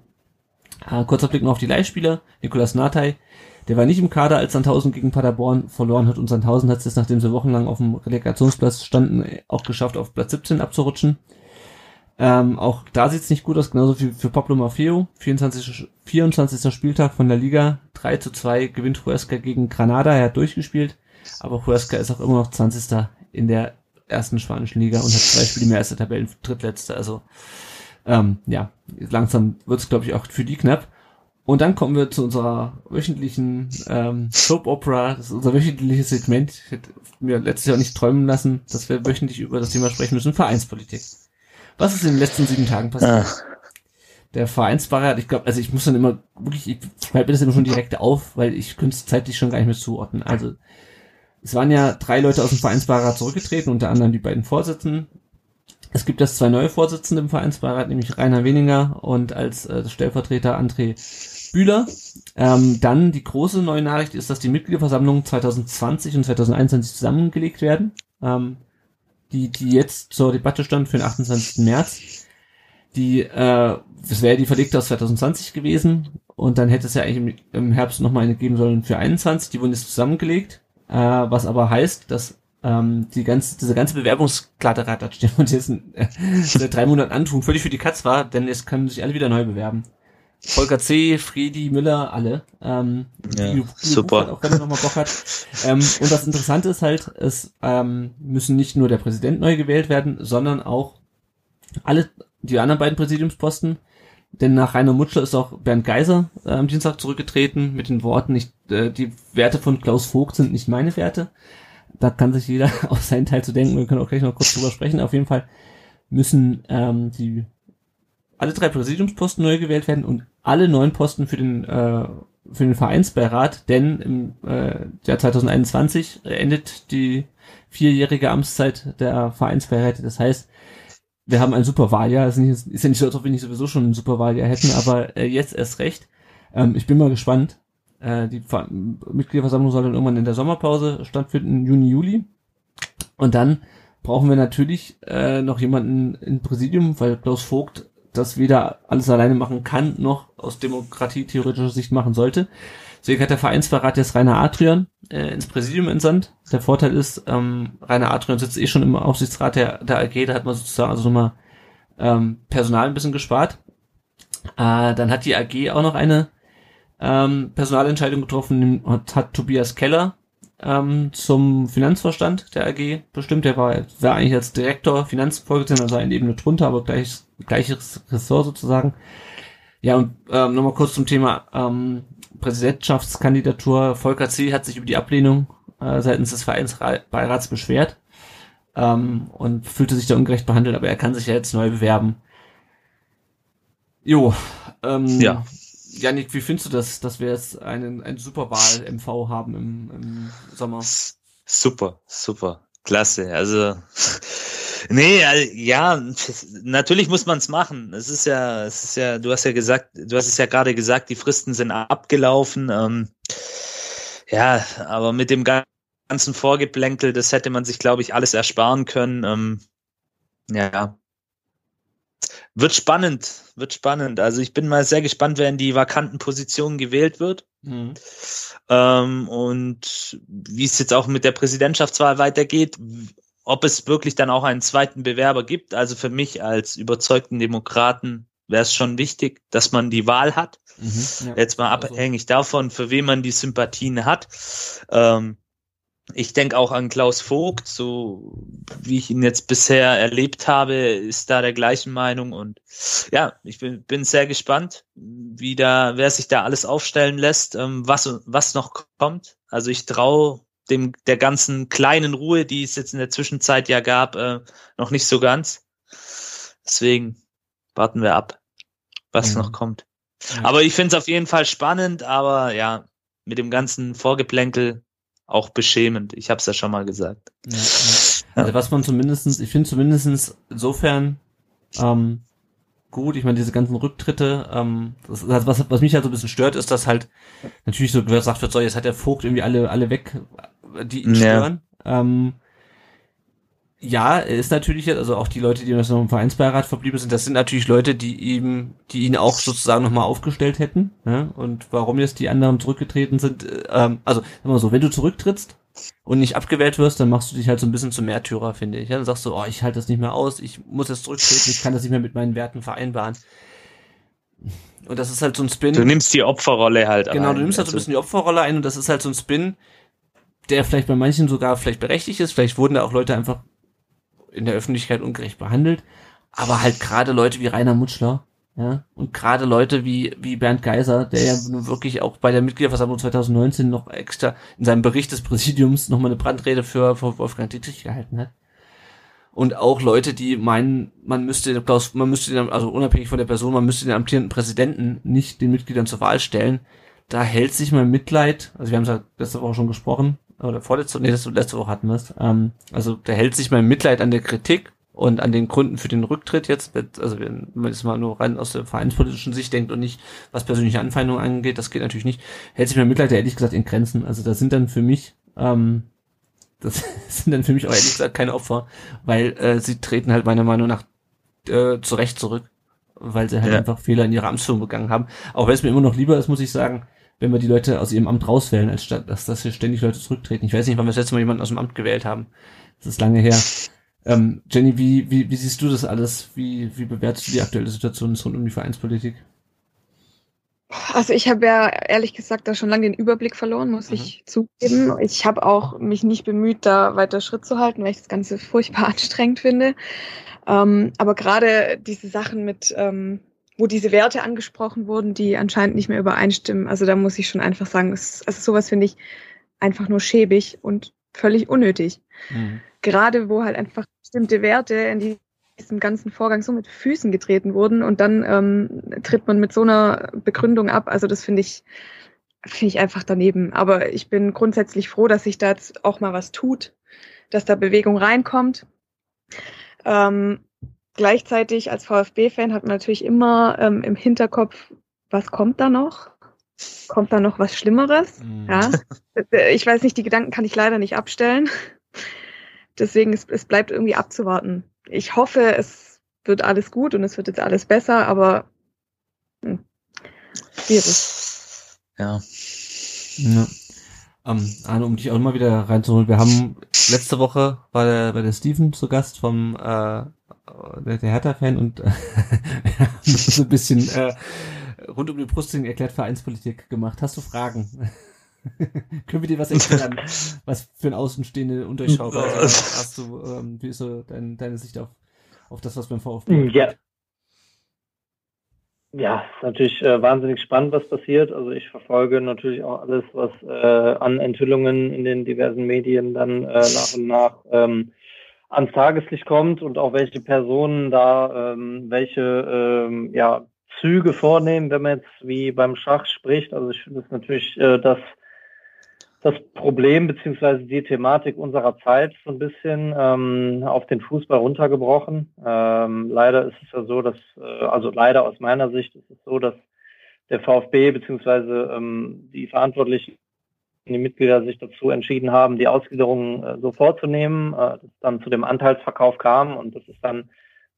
Äh, kurzer Blick noch auf die Leihspieler. Nikolas Natai der war nicht im Kader, als Sandhausen gegen Paderborn verloren hat und Sandhausen hat es jetzt, nachdem sie wochenlang auf dem Relegationsplatz standen, auch geschafft, auf Platz 17 abzurutschen. Ähm, auch da sieht's nicht gut aus, genauso wie für Pablo Maffeo. 24. 24. Spieltag von der Liga. 3 zu 2 gewinnt Huesca gegen Granada. Er hat durchgespielt. Aber Huesca ist auch immer noch 20. in der ersten spanischen Liga und hat zwei Spiele mehr als der Tabellen drittletzte. Also ähm, ja, langsam wird's glaube ich auch für die knapp. Und dann kommen wir zu unserer wöchentlichen ähm, Soap Opera, das ist unser wöchentliches Segment. Ich hätte mir letztes Jahr nicht träumen lassen, dass wir wöchentlich über das Thema sprechen müssen, Vereinspolitik. Was ist in den letzten sieben Tagen passiert? Ah. Der Vereinsbeirat, ich glaube, also ich muss dann immer wirklich, ich schreibe mir das immer schon direkt auf, weil ich könnte es zeitlich schon gar nicht mehr zuordnen. Also es waren ja drei Leute aus dem Vereinsbeirat zurückgetreten, unter anderem die beiden Vorsitzenden. Es gibt jetzt zwei neue Vorsitzende im Vereinsbeirat, nämlich Rainer Weninger und als äh, Stellvertreter André Bühler. Ähm, dann die große neue Nachricht ist, dass die Mitgliederversammlungen 2020 und 2021 zusammengelegt werden. Ähm, die, die jetzt zur Debatte stand für den 28. März. Die, äh, das wäre die verlegte aus 2020 gewesen und dann hätte es ja eigentlich im, im Herbst nochmal eine geben sollen für 21. Die wurden jetzt zusammengelegt, äh, was aber heißt, dass ähm, die ganze, diese ganze Bewerbungsklaterei, das <laughs> stehen und jetzt äh, seit drei Monaten antun, völlig für die Katz war, denn jetzt können sich alle wieder neu bewerben. Volker C., Friedi, Müller, alle. Ähm, Ja, die- die super. Hat, auch wenn er nochmal Bock hat. Ähm, und das Interessante ist halt, es ähm, müssen nicht nur der Präsident neu gewählt werden, sondern auch alle die anderen beiden Präsidiumsposten. Denn nach Rainer Mutschler ist auch Bernd Geiser äh, am Dienstag zurückgetreten mit den Worten, nicht, äh, die Werte von Klaus Vogt sind nicht meine Werte. Da kann sich jeder <laughs> auf seinen Teil zu denken. Wir können auch gleich noch kurz drüber sprechen. Auf jeden Fall müssen ähm, die alle drei Präsidiumsposten neu gewählt werden und alle neun Posten für den äh, für den Vereinsbeirat, denn im äh, Jahr 2021 endet die vierjährige Amtszeit der Vereinsbeiräte. Das heißt, wir haben ein Superwahljahr. Nicht, ist ja nicht so, als ob wir nicht sowieso schon ein Superwahljahr hätten, aber äh, jetzt erst recht. Ähm, ich bin mal gespannt. Äh, die Ver Mitgliederversammlung soll dann irgendwann in der Sommerpause stattfinden, Juni, Juli. Und dann brauchen wir natürlich äh, noch jemanden im Präsidium, weil Klaus Vogt das weder alles alleine machen kann, noch aus demokratietheoretischer Sicht machen sollte. Deswegen hat der Vereinsverrat jetzt Rainer Adrian äh, ins Präsidium entsandt. Der Vorteil ist, ähm, Rainer Adrian sitzt eh schon im Aufsichtsrat der, der AG, da hat man sozusagen also nochmal ähm, Personal ein bisschen gespart. Äh, dann hat die AG auch noch eine ähm, Personalentscheidung getroffen, hat, hat Tobias Keller ähm, zum Finanzvorstand der AG bestimmt. Der war, war eigentlich als Direktor Finanzvorsitzender, also eine Ebene drunter, aber gleich, gleiches Ressort sozusagen. Ja, und ähm, nochmal kurz zum Thema ähm, Präsidentschaftskandidatur. Volker C. hat sich über die Ablehnung äh, seitens des Vereinsbeirats beschwert ähm, und fühlte sich da ungerecht behandelt, aber er kann sich ja jetzt neu bewerben. Jo, ähm, Ja. Janik, wie findest du das, dass wir jetzt einen, einen Superwahl-MV haben im, im Sommer? Super, super, klasse. Also, nee, äh, ja, natürlich muss man es machen. Es ist ja, es ist ja, du hast ja gesagt, du hast es ja gerade gesagt, die Fristen sind abgelaufen. Ähm, ja, aber mit dem ga- ganzen Vorgeplänkel, das hätte man sich, glaube ich, alles ersparen können. Ähm, ja. Wird spannend, wird spannend. Also ich bin mal sehr gespannt, wer in die vakanten Positionen gewählt wird. Mhm. Ähm, und wie es jetzt auch mit der Präsidentschaftswahl weitergeht, ob es wirklich dann auch einen zweiten Bewerber gibt. Also für mich als überzeugten Demokraten wäre es schon wichtig, dass man die Wahl hat. Mhm. Ja. Jetzt mal Also- abhängig davon, für wen man die Sympathien hat. Ähm, ich denke auch an Klaus Vogt, so wie ich ihn jetzt bisher erlebt habe, ist da der gleichen Meinung und ja, ich bin, bin sehr gespannt, wie da, wer sich da alles aufstellen lässt, ähm, was, was noch kommt. Also ich traue dem, der ganzen kleinen Ruhe, die es jetzt in der Zwischenzeit ja gab, äh, noch nicht so ganz. Deswegen warten wir ab, was Mhm. noch kommt. Ja. Aber ich finde es auf jeden Fall spannend, aber ja, mit dem ganzen Vorgeplänkel auch beschämend. Ich habe es ja schon mal gesagt. Ja, ja. Also was man zumindestens, ich finde zumindestens insofern ähm, gut, ich meine, diese ganzen Rücktritte, ähm, das, das, was, was mich halt so ein bisschen stört, ist, dass halt natürlich so gesagt wird, so, jetzt hat der Vogt irgendwie alle, alle weg, die ihn Ja. stören. Ähm, ja, er ist natürlich jetzt, also auch die Leute, die noch im Vereinsbeirat verblieben sind, das sind natürlich Leute, die ihm, die ihn auch sozusagen nochmal aufgestellt hätten. Ja? Und warum jetzt die anderen zurückgetreten sind, äh, ähm, also sagen wir mal so, wenn du zurücktrittst, und nicht abgewählt wirst, dann machst du dich halt so ein bisschen zum Märtyrer, finde ich. Ja, dann sagst du, oh, ich halte das nicht mehr aus, ich muss jetzt zurücktreten, ich kann das nicht mehr mit meinen Werten vereinbaren. Und das ist halt so ein Spin. Du nimmst die Opferrolle halt Genau, ein. du nimmst halt so ein also bisschen die Opferrolle ein und das ist halt so ein Spin, der vielleicht bei manchen sogar vielleicht berechtigt ist. Vielleicht wurden da auch Leute einfach in der Öffentlichkeit ungerecht behandelt. Aber halt gerade Leute wie Rainer Mutschler, ja, und gerade Leute wie, wie Bernd Geiser, der ja nun wirklich auch bei der Mitgliederversammlung 2019 noch extra in seinem Bericht des Präsidiums nochmal eine Brandrede für, für Wolfgang Dietrich gehalten hat. Und auch Leute, die meinen, man müsste, man müsste den, also unabhängig von der Person, man müsste den amtierenden Präsidenten nicht den Mitgliedern zur Wahl stellen. Da hält sich mein Mitleid, also wir haben es ja letzte Woche schon gesprochen, oder vorletzte, nee, das letzte Woche hatten wir es. Ähm, also da hält sich mein Mitleid an der Kritik und an den Gründen für den Rücktritt jetzt, also wenn man jetzt mal nur rein aus der vereinspolitischen Sicht denkt und nicht, was persönliche Anfeindungen angeht, das geht natürlich nicht, hält sich mein Mitleid ehrlich gesagt in Grenzen. Also da sind dann für mich, ähm, <laughs> das sind dann für mich auch ehrlich gesagt keine Opfer, weil äh, sie treten halt meiner Meinung nach äh, zu Recht zurück, weil sie halt ja. einfach Fehler in ihrer Amtsführung begangen haben. Auch wenn es mir immer noch lieber ist, muss ich sagen, wenn wir die Leute aus ihrem Amt rauswählen, als statt, dass, dass hier ständig Leute zurücktreten. Ich weiß nicht, wann wir das letzte Mal jemanden aus dem Amt gewählt haben. Das ist lange her. Ähm, Jenny, wie, wie, wie siehst du das alles? Wie, wie bewertest du die aktuelle Situation rund um die Vereinspolitik? Also ich habe ja ehrlich gesagt da schon lange den Überblick verloren, muss mhm. ich zugeben. Ich habe auch mich nicht bemüht, da weiter Schritt zu halten, weil ich das Ganze furchtbar <laughs> anstrengend finde. Ähm, aber gerade diese Sachen mit ähm, wo diese Werte angesprochen wurden, die anscheinend nicht mehr übereinstimmen. Also da muss ich schon einfach sagen, es, also sowas finde ich einfach nur schäbig und völlig unnötig. Mhm. Gerade wo halt einfach bestimmte Werte in diesem ganzen Vorgang so mit Füßen getreten wurden und dann ähm, tritt man mit so einer Begründung ab. Also das finde ich, finde ich einfach daneben. Aber ich bin grundsätzlich froh, dass sich da jetzt auch mal was tut, dass da Bewegung reinkommt. Ähm, Gleichzeitig als VfB-Fan hat man natürlich immer ähm, im Hinterkopf, was kommt da noch? Kommt da noch was Schlimmeres? Mhm. Ja. Ich weiß nicht, die Gedanken kann ich leider nicht abstellen. Deswegen, es, es bleibt irgendwie abzuwarten. Ich hoffe, es wird alles gut und es wird jetzt alles besser, aber hm, schwierig. Ja. ja. Ähm, Arne, um dich auch mal wieder reinzuholen, wir haben letzte Woche war der, war der Steven zu Gast vom äh, der, der Hertha-Fan und <laughs> äh, so ein bisschen äh, rund um die Brustring erklärt Vereinspolitik gemacht. Hast du Fragen? <laughs> Können wir dir was erklären, <laughs> was für ein Außenstehende undurchschaubar ist? Hast du, ähm, wie ist so dein, deine Sicht auf, auf das, was beim VfB Ja. Ja, ist natürlich äh, wahnsinnig spannend, was passiert. Also ich verfolge natürlich auch alles, was äh, an Enthüllungen in den diversen Medien dann äh, nach und nach ähm, ans Tageslicht kommt und auch welche Personen da ähm, welche ähm, ja, Züge vornehmen, wenn man jetzt wie beim Schach spricht. Also ich finde es natürlich äh, das, das Problem beziehungsweise die Thematik unserer Zeit so ein bisschen ähm, auf den Fußball runtergebrochen. Ähm, leider ist es ja so, dass, äh, also leider aus meiner Sicht ist es so, dass der VfB beziehungsweise ähm, die Verantwortlichen die Mitglieder sich dazu entschieden haben, die Ausgliederung äh, so vorzunehmen, äh, das dann zu dem Anteilsverkauf kam und das ist dann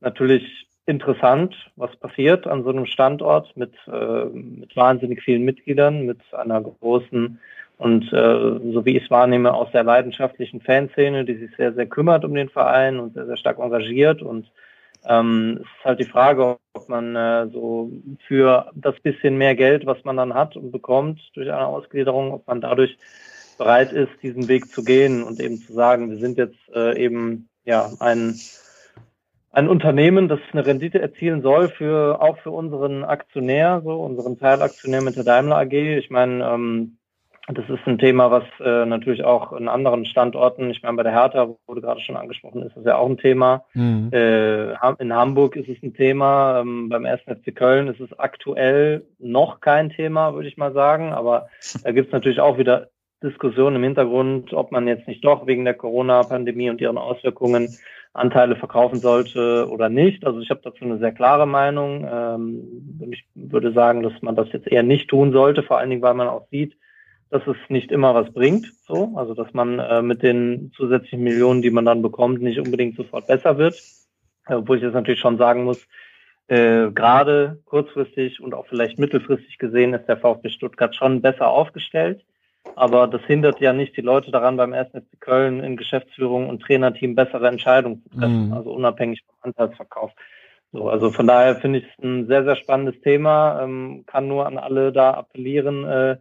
natürlich interessant, was passiert an so einem Standort mit, äh, mit wahnsinnig vielen Mitgliedern, mit einer großen und äh, so wie ich es wahrnehme, auch sehr leidenschaftlichen Fanszene, die sich sehr, sehr kümmert um den Verein und sehr, sehr stark engagiert. Und ähm, es ist halt die Frage, ob man äh, so für das bisschen mehr Geld, was man dann hat und bekommt durch eine Ausgliederung, ob man dadurch bereit ist, diesen Weg zu gehen und eben zu sagen, wir sind jetzt äh, eben ja ein ein Unternehmen, das eine Rendite erzielen soll für auch für unseren Aktionär, so unseren Teilaktionär mit der Daimler AG. Ich meine, ähm, das ist ein Thema, was äh, natürlich auch in anderen Standorten, ich meine, bei der Hertha wurde gerade schon angesprochen, ist das ja auch ein Thema. Mhm. Äh, in Hamburg ist es ein Thema, ähm, beim 1. FC Köln ist es aktuell noch kein Thema, würde ich mal sagen. Aber da gibt es natürlich auch wieder Diskussionen im Hintergrund, ob man jetzt nicht doch wegen der Corona-Pandemie und ihren Auswirkungen Anteile verkaufen sollte oder nicht. Also ich habe dazu eine sehr klare Meinung. Ähm, ich würde sagen, dass man das jetzt eher nicht tun sollte, vor allen Dingen, weil man auch sieht, dass es nicht immer was bringt, so, also dass man äh, mit den zusätzlichen Millionen, die man dann bekommt, nicht unbedingt sofort besser wird. Obwohl ich jetzt natürlich schon sagen muss, äh, gerade kurzfristig und auch vielleicht mittelfristig gesehen ist der VfB Stuttgart schon besser aufgestellt. Aber das hindert ja nicht die Leute daran, beim 1. FC Köln in Geschäftsführung und Trainerteam bessere Entscheidungen zu treffen, mhm. also unabhängig vom Anteilsverkauf. So, also von daher finde ich es ein sehr, sehr spannendes Thema. Ähm, kann nur an alle da appellieren, äh,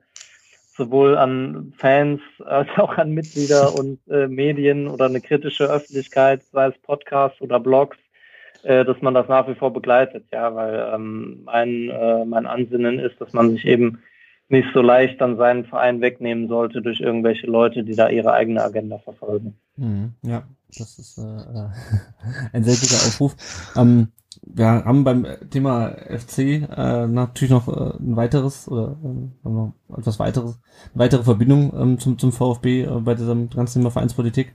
sowohl an Fans als auch an Mitglieder <laughs> und äh, Medien oder eine kritische Öffentlichkeit, sei es Podcasts oder Blogs, äh, dass man das nach wie vor begleitet, ja, weil ähm, mein, äh, mein Ansinnen ist, dass man sich eben nicht so leicht dann seinen Verein wegnehmen sollte durch irgendwelche Leute, die da ihre eigene Agenda verfolgen. Mhm, ja, das ist äh, äh <laughs> ein sehr guter Aufruf. Ähm, wir haben beim Thema FC äh, natürlich noch äh, ein weiteres oder äh, etwas weiteres, weitere Verbindung ähm, zum, zum VfB äh, bei diesem ganzen Thema Vereinspolitik.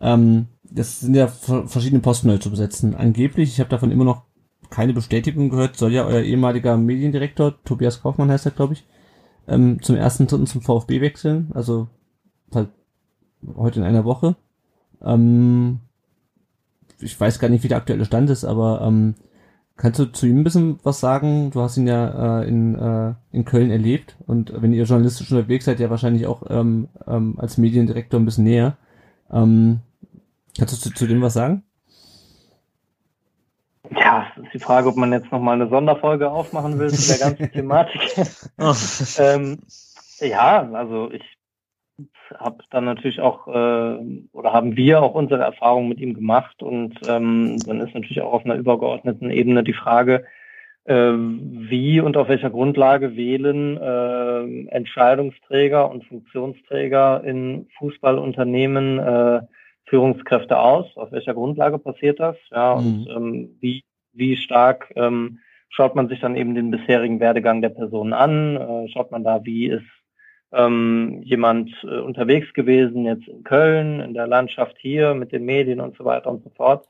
Ähm, das sind ja verschiedene Posten neu zu besetzen. Angeblich, ich habe davon immer noch keine Bestätigung gehört, soll ja euer ehemaliger Mediendirektor, Tobias Kaufmann heißt er, glaube ich, ähm, zum ersten Dritten zum VfB wechseln. Also halt heute in einer Woche. Ähm, ich weiß gar nicht, wie der aktuelle Stand ist, aber ähm, kannst du zu ihm ein bisschen was sagen? Du hast ihn ja äh, in, äh, in Köln erlebt und wenn ihr journalistisch unterwegs seid, ja wahrscheinlich auch ähm, ähm, als Mediendirektor ein bisschen näher. Ähm, kannst du zu, zu dem was sagen? Ja, ist die Frage, ob man jetzt nochmal eine Sonderfolge aufmachen will zu der ganzen <laughs> Thematik. <laughs> ähm, ja, also ich habe dann natürlich auch äh, oder haben wir auch unsere Erfahrungen mit ihm gemacht und ähm, dann ist natürlich auch auf einer übergeordneten Ebene die Frage, äh, wie und auf welcher Grundlage wählen äh, Entscheidungsträger und Funktionsträger in Fußballunternehmen äh, Führungskräfte aus? Auf welcher Grundlage passiert das? Ja, mhm. und ähm, wie, wie stark ähm, schaut man sich dann eben den bisherigen Werdegang der Person an? Äh, schaut man da, wie ist ähm, jemand äh, unterwegs gewesen, jetzt in Köln, in der Landschaft hier, mit den Medien und so weiter und so fort.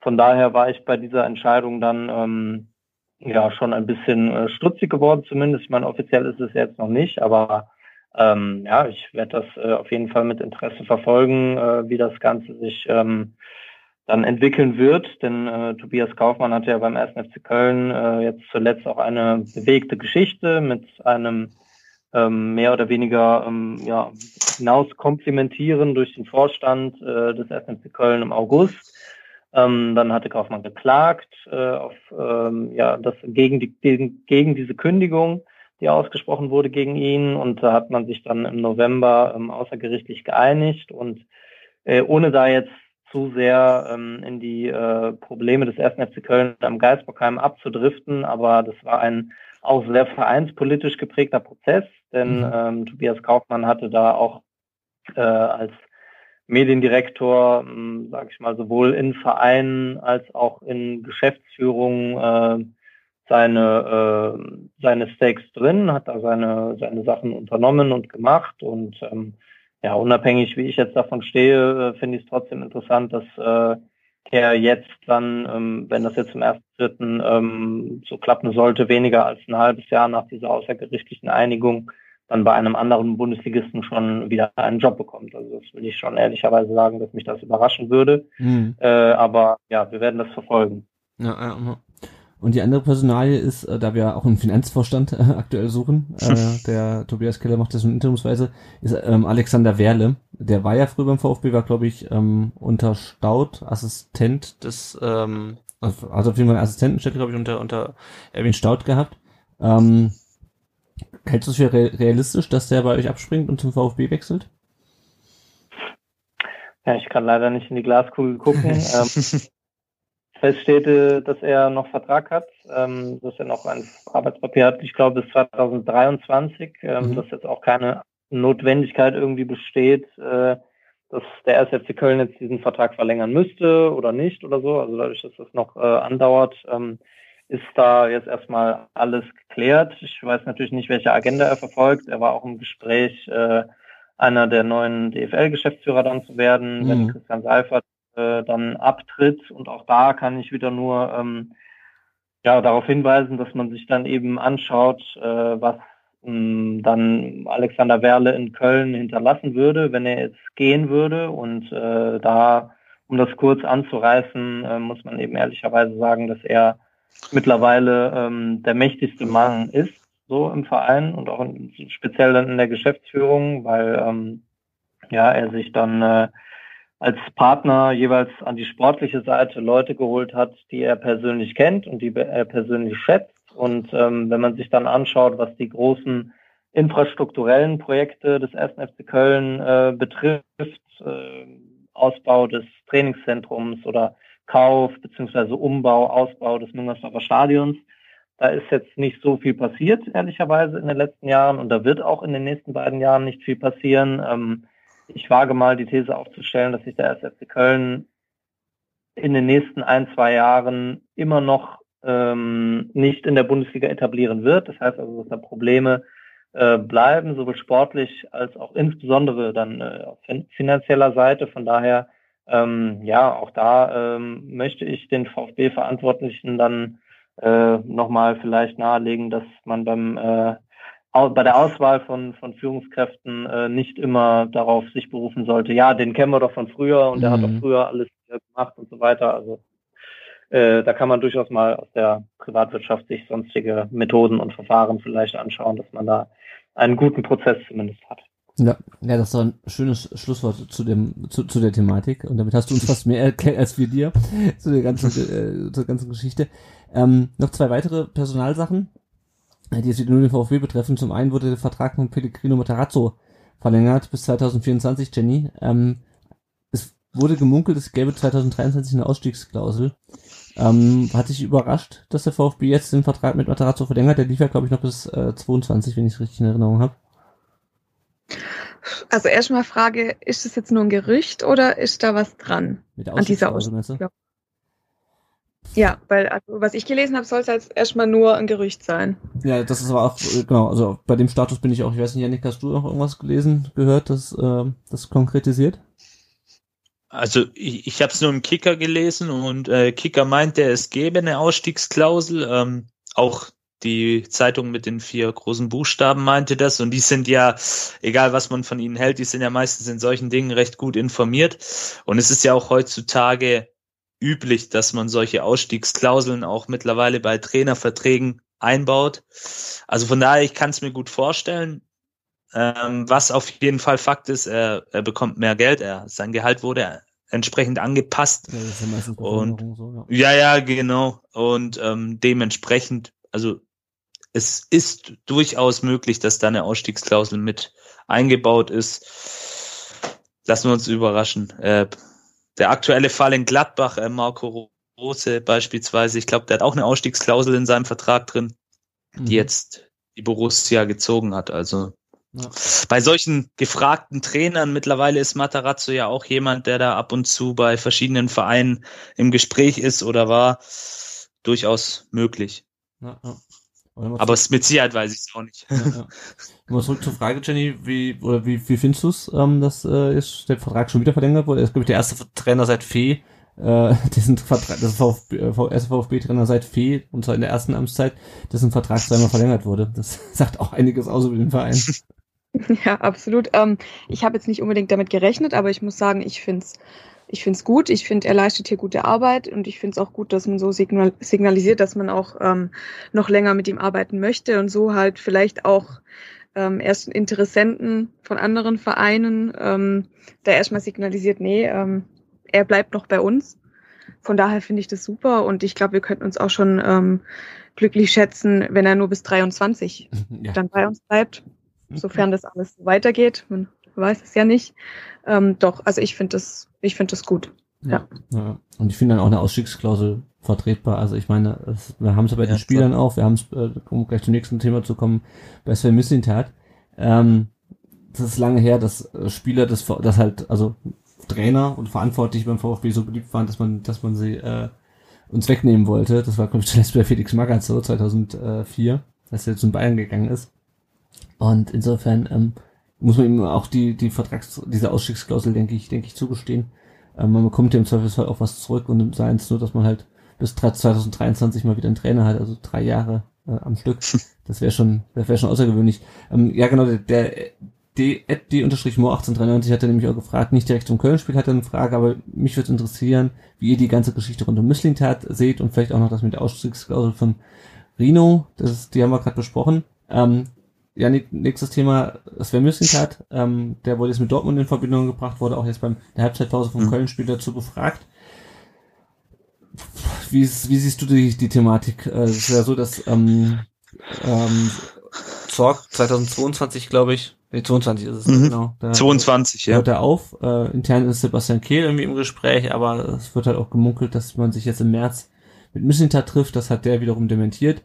Von daher war ich bei dieser Entscheidung dann ähm, ja schon ein bisschen äh, stutzig geworden, zumindest. Ich meine, offiziell ist es jetzt noch nicht, aber ähm, ja, ich werde das äh, auf jeden Fall mit Interesse verfolgen, äh, wie das Ganze sich ähm, dann entwickeln wird. Denn äh, Tobias Kaufmann hatte ja beim 1. FC Köln äh, jetzt zuletzt auch eine bewegte Geschichte mit einem ähm, mehr oder weniger ähm, ja, hinaus komplimentieren durch den Vorstand äh, des 1. FC Köln im August. Ähm, dann hatte Kaufmann geklagt äh, auf ähm, ja das gegen die gegen, gegen diese Kündigung die ausgesprochen wurde gegen ihn. Und da hat man sich dann im November ähm, außergerichtlich geeinigt. Und äh, ohne da jetzt zu sehr ähm, in die äh, Probleme des ersten FC Köln am Geisbockheim abzudriften, aber das war ein auch sehr vereinspolitisch geprägter Prozess, denn mhm. ähm, Tobias Kaufmann hatte da auch äh, als Mediendirektor, ähm, sage ich mal, sowohl in Vereinen als auch in Geschäftsführungen äh, seine, äh, seine Stakes drin, hat da seine, seine Sachen unternommen und gemacht. Und ähm, ja, unabhängig wie ich jetzt davon stehe, äh, finde ich es trotzdem interessant, dass äh, er jetzt dann, ähm, wenn das jetzt zum ersten Dritten ähm, so klappen sollte, weniger als ein halbes Jahr nach dieser außergerichtlichen Einigung dann bei einem anderen Bundesligisten schon wieder einen Job bekommt. Also das will ich schon ehrlicherweise sagen, dass mich das überraschen würde. Mhm. Äh, aber ja, wir werden das verfolgen. Ja, ja, ja. Und die andere Personalie ist, äh, da wir auch einen Finanzvorstand äh, aktuell suchen, äh, <laughs> der Tobias Keller macht das in interimsweise, ist ähm, Alexander Werle. Der war ja früher beim VfB, war glaube ich ähm, unter Staud Assistent des, ähm, also, auf jeden Fall Assistentenstelle, glaube ich, unter, unter Erwin Staud gehabt. Ähm, hältst du es für realistisch, dass der bei euch abspringt und zum VfB wechselt? Ja, ich kann leider nicht in die Glaskugel gucken. <laughs> ähm, feststeht, äh, dass er noch Vertrag hat, ähm, dass er noch ein Arbeitspapier hat, ich glaube bis 2023, ähm, mhm. dass jetzt auch keine Notwendigkeit irgendwie besteht, äh, dass der SFC Köln jetzt diesen Vertrag verlängern müsste oder nicht oder so. Also dadurch, dass das noch äh, andauert, ähm, ist da jetzt erstmal alles geklärt. Ich weiß natürlich nicht, welche Agenda er verfolgt. Er war auch im Gespräch, äh, einer der neuen DFL-Geschäftsführer dann zu werden, mhm. wenn Christian Seifert äh, dann abtritt. Und auch da kann ich wieder nur ähm, ja, darauf hinweisen, dass man sich dann eben anschaut, äh, was ähm, dann Alexander Werle in Köln hinterlassen würde, wenn er jetzt gehen würde. Und äh, da, um das kurz anzureißen, äh, muss man eben ehrlicherweise sagen, dass er mittlerweile ähm, der mächtigste Mann ist, so im Verein und auch in, speziell dann in der Geschäftsführung, weil ähm, ja er sich dann äh, als Partner jeweils an die sportliche Seite Leute geholt hat, die er persönlich kennt und die er persönlich schätzt. Und ähm, wenn man sich dann anschaut, was die großen infrastrukturellen Projekte des 1. FC Köln äh, betrifft, äh, Ausbau des Trainingszentrums oder Kauf beziehungsweise Umbau, Ausbau des Müngersdorfer Stadions, da ist jetzt nicht so viel passiert, ehrlicherweise, in den letzten Jahren. Und da wird auch in den nächsten beiden Jahren nicht viel passieren. Ähm, ich wage mal die These aufzustellen, dass sich der SFC Köln in den nächsten ein, zwei Jahren immer noch ähm, nicht in der Bundesliga etablieren wird. Das heißt also, dass da Probleme äh, bleiben, sowohl sportlich als auch insbesondere dann äh, auf finanzieller Seite. Von daher, ähm, ja, auch da ähm, möchte ich den VfB-Verantwortlichen dann äh, nochmal vielleicht nahelegen, dass man beim äh, bei der Auswahl von, von Führungskräften äh, nicht immer darauf sich berufen sollte, ja, den kennen wir doch von früher und der hat doch mhm. früher alles gemacht und so weiter. Also äh, da kann man durchaus mal aus der Privatwirtschaft sich sonstige Methoden und Verfahren vielleicht anschauen, dass man da einen guten Prozess zumindest hat. Ja, ja, das war ein schönes Schlusswort zu dem zu, zu der Thematik und damit hast du uns fast mehr erklärt als wir dir zu der ganzen äh, zur ganzen Geschichte. Ähm, noch zwei weitere Personalsachen die jetzt nur den VfB betreffen. Zum einen wurde der Vertrag von Pellegrino Matarazzo verlängert bis 2024, Jenny. Ähm, es wurde gemunkelt, es gäbe 2023 eine Ausstiegsklausel. Ähm, hat dich überrascht, dass der VfB jetzt den Vertrag mit Matarazzo verlängert? Der lief ja, glaube ich, noch bis äh, 22, wenn ich es richtig in Erinnerung habe. Also erstmal Frage, ist das jetzt nur ein Gerücht oder ist da was dran? Mit der an dieser Ausstiegsklausel? Ja, weil also, was ich gelesen habe, soll es halt erstmal nur ein Gerücht sein. Ja, das ist aber auch, genau, also bei dem Status bin ich auch, ich weiß nicht, Janik, hast du noch irgendwas gelesen, gehört, das, äh, das konkretisiert? Also ich, ich habe es nur im Kicker gelesen und äh, Kicker meinte, es gäbe eine Ausstiegsklausel. Ähm, auch die Zeitung mit den vier großen Buchstaben meinte das und die sind ja, egal was man von ihnen hält, die sind ja meistens in solchen Dingen recht gut informiert. Und es ist ja auch heutzutage üblich, dass man solche Ausstiegsklauseln auch mittlerweile bei Trainerverträgen einbaut. Also von daher, ich kann es mir gut vorstellen. Ähm, was auf jeden Fall Fakt ist, er, er bekommt mehr Geld, er, sein Gehalt wurde entsprechend angepasst. Ja, ja und so, ja. ja, ja, genau. Und ähm, dementsprechend, also es ist durchaus möglich, dass da eine Ausstiegsklausel mit eingebaut ist. Lassen wir uns überraschen. Äh, der aktuelle Fall in Gladbach, äh, Marco Rose beispielsweise, ich glaube, der hat auch eine Ausstiegsklausel in seinem Vertrag drin, mhm. die jetzt die Borussia gezogen hat. Also ja. bei solchen gefragten Trainern, mittlerweile ist Matarazzo ja auch jemand, der da ab und zu bei verschiedenen Vereinen im Gespräch ist oder war, durchaus möglich. Ja, ja. Aber es mit Sicherheit weiß ich es auch nicht. Ja, ja. Mal zurück zur Frage, Jenny, wie, oder wie, wie findest du es, ähm, dass äh, ist der Vertrag schon wieder verlängert wurde? Er ist, glaube ich, der erste Trainer seit Fee, äh, <laughs> dessen Vertrag, das VfB, äh, erste VfB-Trainer seit Fee, und zwar in der ersten Amtszeit, dessen Vertrag zweimal verlängert wurde. Das <laughs> sagt auch einiges aus über den Verein. <laughs> Ja, absolut. Ähm, ich habe jetzt nicht unbedingt damit gerechnet, aber ich muss sagen, ich finde es ich finde es gut. Ich finde, er leistet hier gute Arbeit und ich finde es auch gut, dass man so signal signalisiert, dass man auch ähm, noch länger mit ihm arbeiten möchte und so halt vielleicht auch ähm, ersten Interessenten von anderen Vereinen ähm, da erstmal signalisiert, nee, ähm, er bleibt noch bei uns. Von daher finde ich das super und ich glaube, wir könnten uns auch schon ähm, glücklich schätzen, wenn er nur bis 23 <laughs> ja. dann bei uns bleibt, sofern das alles so weitergeht. Man weiß es ja nicht. Ähm, doch, also ich finde das ich finde das gut. Ja. ja. Und ich finde dann auch eine Ausstiegsklausel vertretbar. Also ich meine, es, wir haben es ja bei ja, den Spielern klar. auch, wir haben es, äh, um gleich zum nächsten Thema zu kommen, bei Sven Mislintat. Ähm, das ist lange her, dass äh, Spieler das, das halt, also Trainer und Verantwortliche beim VfB so beliebt waren, dass man, dass man sie äh, uns wegnehmen wollte. Das war, glaube ich, zuletzt bei Felix Magath so 2004, als er zu Bayern gegangen ist. Und insofern ähm, muss man ihm auch die, die Vertrags, diese Ausstiegsklausel, denke ich, denke ich, zugestehen. Ähm, man bekommt ja im Zweifelsfall auch was zurück und sei es nur, dass man halt bis 2023 mal wieder einen Trainer hat, also drei Jahre äh, am Stück. <laughs> Das wäre schon, das wäre schon außergewöhnlich. Ähm, ja, genau, der, der D, D unterstrich Mo 1893 hat er nämlich auch gefragt, nicht direkt zum Köln-Spiel hat er eine Frage, aber mich würde interessieren, wie ihr die ganze Geschichte rund um Müsling-Tat seht und vielleicht auch noch das mit der Ausstiegsklausel von Rino, das ist, die haben wir gerade besprochen. Ähm, ja, nächstes Thema, Sven Mislintat, ähm, der wurde jetzt mit Dortmund in Verbindung gebracht, wurde auch jetzt beim der Halbzeitpause vom mhm. Köln-Spiel dazu befragt. Wie, ist, wie siehst du die, die Thematik? Äh, es ist ja so, dass ähm, ähm, Zorg 2022, glaube ich, nee, 22 ist es, mhm. genau. Da 22, ja. Hört er auf. Äh, intern ist Sebastian Kehl irgendwie im Gespräch, aber es wird halt auch gemunkelt, dass man sich jetzt im März mit Mislintat trifft. Das hat der wiederum dementiert.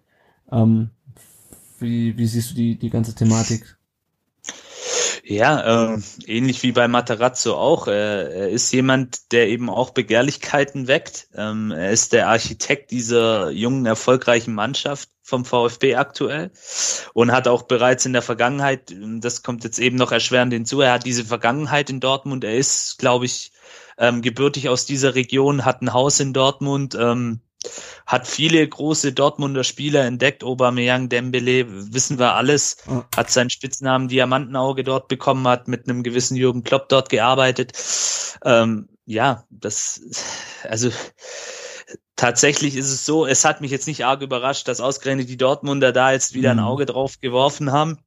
Ähm, wie, wie siehst du die, die ganze Thematik? Ja, äh, ähnlich wie bei Materazzo auch. Äh, er ist jemand, der eben auch Begehrlichkeiten weckt. Ähm, er ist der Architekt dieser jungen, erfolgreichen Mannschaft vom VfB aktuell und hat auch bereits in der Vergangenheit, das kommt jetzt eben noch erschwerend hinzu, er hat diese Vergangenheit in Dortmund. Er ist, glaube ich, ähm, gebürtig aus dieser Region, hat ein Haus in Dortmund. Ähm, hat viele große Dortmunder Spieler entdeckt, Aubameyang, Dembele, wissen wir alles, hat seinen Spitznamen Diamantenauge dort bekommen, hat mit einem gewissen Jürgen Klopp dort gearbeitet. Ähm, ja, das, also tatsächlich ist es so, es hat mich jetzt nicht arg überrascht, dass ausgerechnet die Dortmunder da jetzt wieder ein mhm. Auge drauf geworfen haben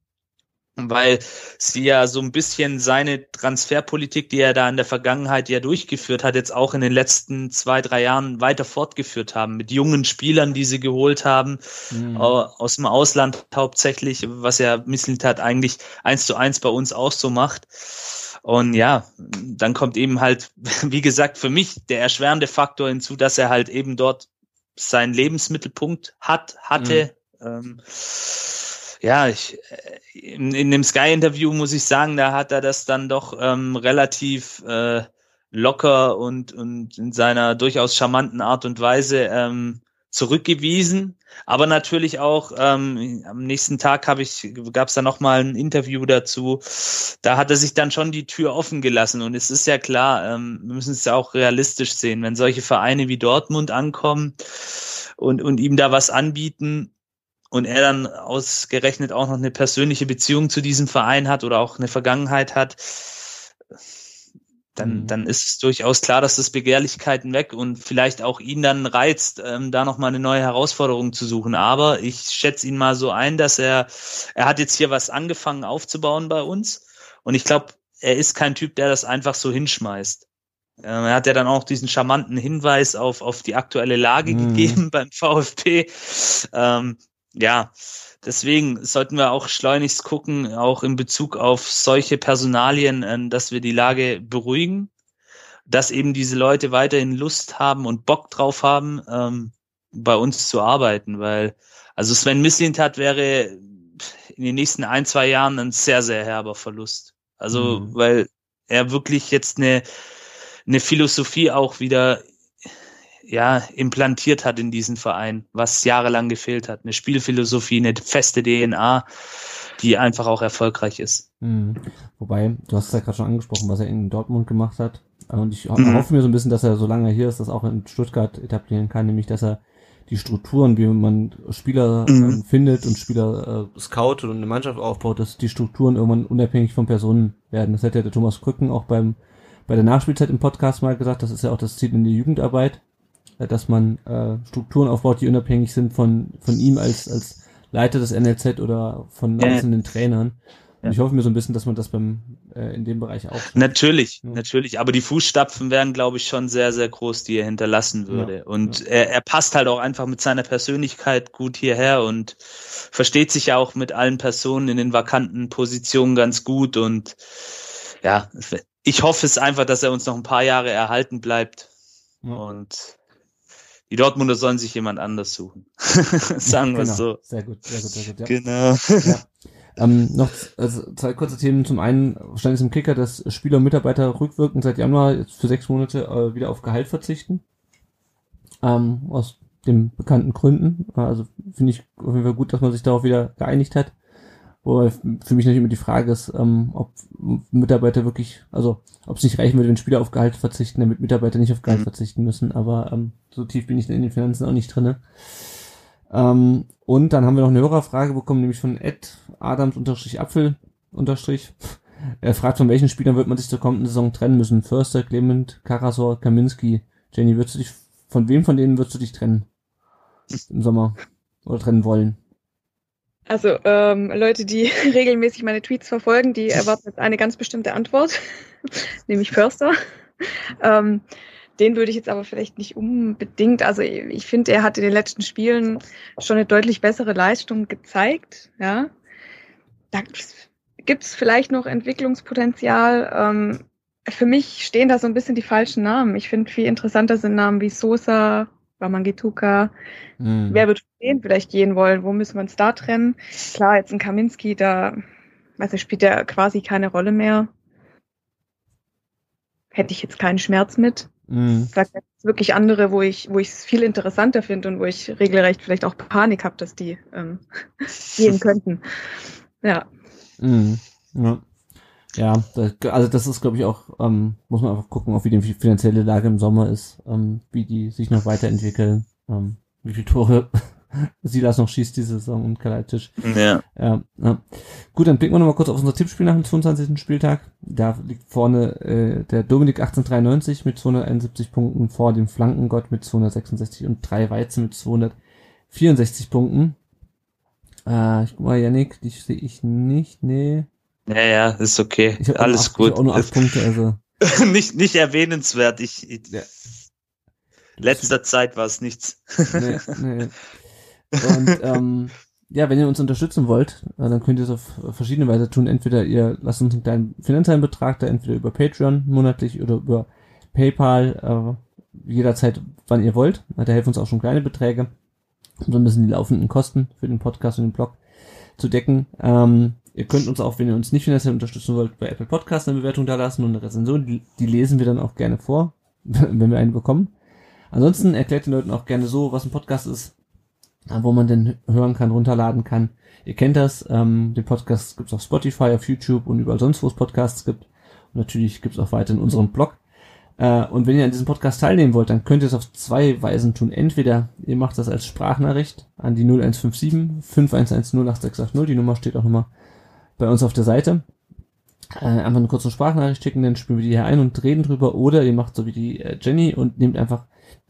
weil sie ja so ein bisschen seine Transferpolitik, die er da in der Vergangenheit ja durchgeführt hat, jetzt auch in den letzten zwei, drei Jahren weiter fortgeführt haben, mit jungen Spielern, die sie geholt haben, mhm. aus dem Ausland hauptsächlich, was ja Misslintat eigentlich eins zu eins bei uns auch so macht. Und ja, dann kommt eben halt, <laughs> wie gesagt, für mich der erschwerende Faktor hinzu, dass er halt eben dort seinen Lebensmittelpunkt hat, hatte. Mhm. Ähm, ja, ich, äh, in, in dem Sky-Interview muss ich sagen, da hat er das dann doch ähm, relativ äh, locker und, und in seiner durchaus charmanten Art und Weise ähm, zurückgewiesen. Aber natürlich auch ähm, am nächsten Tag habe ich gab es da noch mal ein Interview dazu. Da hat er sich dann schon die Tür offen gelassen und es ist ja klar, ähm, wir müssen es ja auch realistisch sehen, wenn solche Vereine wie Dortmund ankommen und und ihm da was anbieten, und er dann ausgerechnet auch noch eine persönliche Beziehung zu diesem Verein hat oder auch eine Vergangenheit hat, dann, mhm. dann ist es durchaus klar, dass das Begehrlichkeiten weg und vielleicht auch ihn dann reizt, ähm, da nochmal eine neue Herausforderung zu suchen. Aber ich schätze ihn mal so ein, dass er, er hat jetzt hier was angefangen aufzubauen bei uns und ich glaube, er ist kein Typ, der das einfach so hinschmeißt. Ähm, er hat ja dann auch diesen charmanten Hinweis auf, auf die aktuelle Lage mhm. gegeben <laughs> beim VfB. Ähm, ja, deswegen sollten wir auch schleunigst gucken, auch in Bezug auf solche Personalien, äh, dass wir die Lage beruhigen, dass eben diese Leute weiterhin Lust haben und Bock drauf haben, ähm, bei uns zu arbeiten, weil also Sven Mislintat wäre in den nächsten ein, zwei Jahren ein sehr, sehr herber Verlust. Also, mhm. weil er wirklich jetzt eine, eine Philosophie auch wieder ja, implantiert hat in diesen Verein, was jahrelang gefehlt hat. Eine Spielphilosophie, eine feste DNA, die einfach auch erfolgreich ist. Mhm. Wobei, du hast es ja gerade schon angesprochen, was er in Dortmund gemacht hat. Und ich mhm. hoffe mir so ein bisschen, dass er, solange er hier ist, das auch in Stuttgart etablieren kann, nämlich dass er die Strukturen, wie man Spieler mhm. findet und Spieler äh, scoutet und eine Mannschaft aufbaut, dass die Strukturen irgendwann unabhängig von Personen werden. Das hat ja der Thomas Krücken auch beim bei der Nachspielzeit im Podcast mal gesagt, das ist ja auch das Ziel in der Jugendarbeit, dass man äh, Strukturen aufbaut, die unabhängig sind von, von ihm als, als Leiter des NLZ oder von einzelnen Trainern. Und ich hoffe mir so ein bisschen, dass man das beim äh, in dem Bereich auch. Natürlich, ja. natürlich. Aber die Fußstapfen wären, glaube ich, schon sehr, sehr groß, die er hinterlassen würde. Ja, und ja. Er, er passt halt auch einfach mit seiner Persönlichkeit gut hierher und versteht sich ja auch mit allen Personen in den vakanten Positionen ganz gut. Und ja, ich hoffe es einfach, dass er uns noch ein paar Jahre erhalten bleibt. Und die Dortmunder sollen sich jemand anders suchen. <laughs> Sagen wir genau. so. Sehr gut, sehr gut, sehr gut. Ja. Genau. Ja. Ähm, noch also zwei kurze Themen. Zum einen stand es im Kicker, dass Spieler und Mitarbeiter rückwirkend seit Januar jetzt für sechs Monate äh, wieder auf Gehalt verzichten. Ähm, aus den bekannten Gründen. Also finde ich auf jeden Fall gut, dass man sich darauf wieder geeinigt hat. Wobei für mich natürlich immer die Frage ist, ähm, ob Mitarbeiter wirklich, also ob es nicht reichen würde, wenn Spieler auf Gehalt verzichten, damit Mitarbeiter nicht auf Gehalt mhm. verzichten müssen. Aber ähm, so tief bin ich in den Finanzen auch nicht drinne. Ähm, und dann haben wir noch eine Hörerfrage bekommen, nämlich von Ed Adams unterstrich Apfel unterstrich. Er fragt, von welchen Spielern wird man sich zur kommenden Saison trennen müssen? Förster, Clement, Karasor, Kaminski. Jenny, würdest du dich, von wem von denen würdest du dich trennen? Im Sommer? Oder trennen wollen? Also ähm, Leute, die <laughs> regelmäßig meine Tweets verfolgen, die erwarten jetzt eine ganz bestimmte Antwort, <laughs> nämlich Förster. Ähm, den würde ich jetzt aber vielleicht nicht unbedingt. Also ich finde, er hat in den letzten Spielen schon eine deutlich bessere Leistung gezeigt. Ja, da gibt es vielleicht noch Entwicklungspotenzial. Ähm, für mich stehen da so ein bisschen die falschen Namen. Ich finde viel interessanter sind Namen wie Sosa, Wamangituka. Mhm. Wer wird stehen vielleicht gehen wollen? Wo müssen wir uns da trennen? Klar, jetzt ein Kaminski, da also spielt er quasi keine Rolle mehr. Hätte ich jetzt keinen Schmerz mit. Mhm. Da gibt es wirklich andere, wo ich wo ich es viel interessanter finde und wo ich regelrecht vielleicht auch Panik habe, dass die ähm, <laughs> gehen <laughs> könnten. Ja. Mhm. Ja. Ja, also das ist, glaube ich, auch, ähm, muss man einfach gucken, auch wie die finanzielle Lage im Sommer ist, ähm, wie die sich noch weiterentwickeln, ähm, wie viele Tore <laughs> Silas noch schießt diese Saison und Kalajdzic. Ja. ja. Ja. Gut, dann blicken wir nochmal kurz auf unser Tippspiel nach dem 22. Spieltag. Da liegt vorne äh, der Dominik 1893 mit 271 Punkten, vor dem Flankengott mit 266 und drei Weizen mit 264 Punkten. Äh, ich guck mal, Yannick, dich sehe ich nicht, nee. Ja, ja, ist okay. Alles acht, gut. auch nur acht Punkte, also. <laughs> nicht, nicht erwähnenswert. Ich, ich ja. letzter Zeit war es nichts. nee, <laughs> nee. Und ähm, ja, wenn ihr uns unterstützen wollt, äh, dann könnt ihr es auf verschiedene Weise tun. Entweder ihr lasst uns einen kleinen finanziellen Betrag da, entweder über Patreon monatlich oder über PayPal, äh, jederzeit, wann ihr wollt. Da helfen uns auch schon kleine Beträge, um so ein bisschen die laufenden Kosten für den Podcast und den Blog zu decken. Ähm, ihr könnt uns auch, wenn ihr uns nicht finanziell unterstützen wollt, bei Apple Podcast eine Bewertung da lassen und eine Rezension. Die, die lesen wir dann auch gerne vor, <laughs> wenn wir eine bekommen. Ansonsten erklärt den Leuten auch gerne so, was ein Podcast ist, wo man den hören kann, runterladen kann. Ihr kennt das, ähm, den Podcast gibt's auf Spotify, auf YouTube und überall sonst, wo es Podcasts gibt. Und natürlich gibt's auch weiter in unserem Blog. Äh, und wenn ihr an diesem Podcast teilnehmen wollt, dann könnt ihr es auf zwei Weisen tun. Entweder ihr macht das als Sprachnachricht an die 0157 511 086880. Die Nummer steht auch nochmal bei uns auf der Seite. Äh, einfach eine kurze Sprachnachricht schicken, dann spielen wir die hier ein und reden drüber. Oder ihr macht so wie die äh, Jenny und nehmt einfach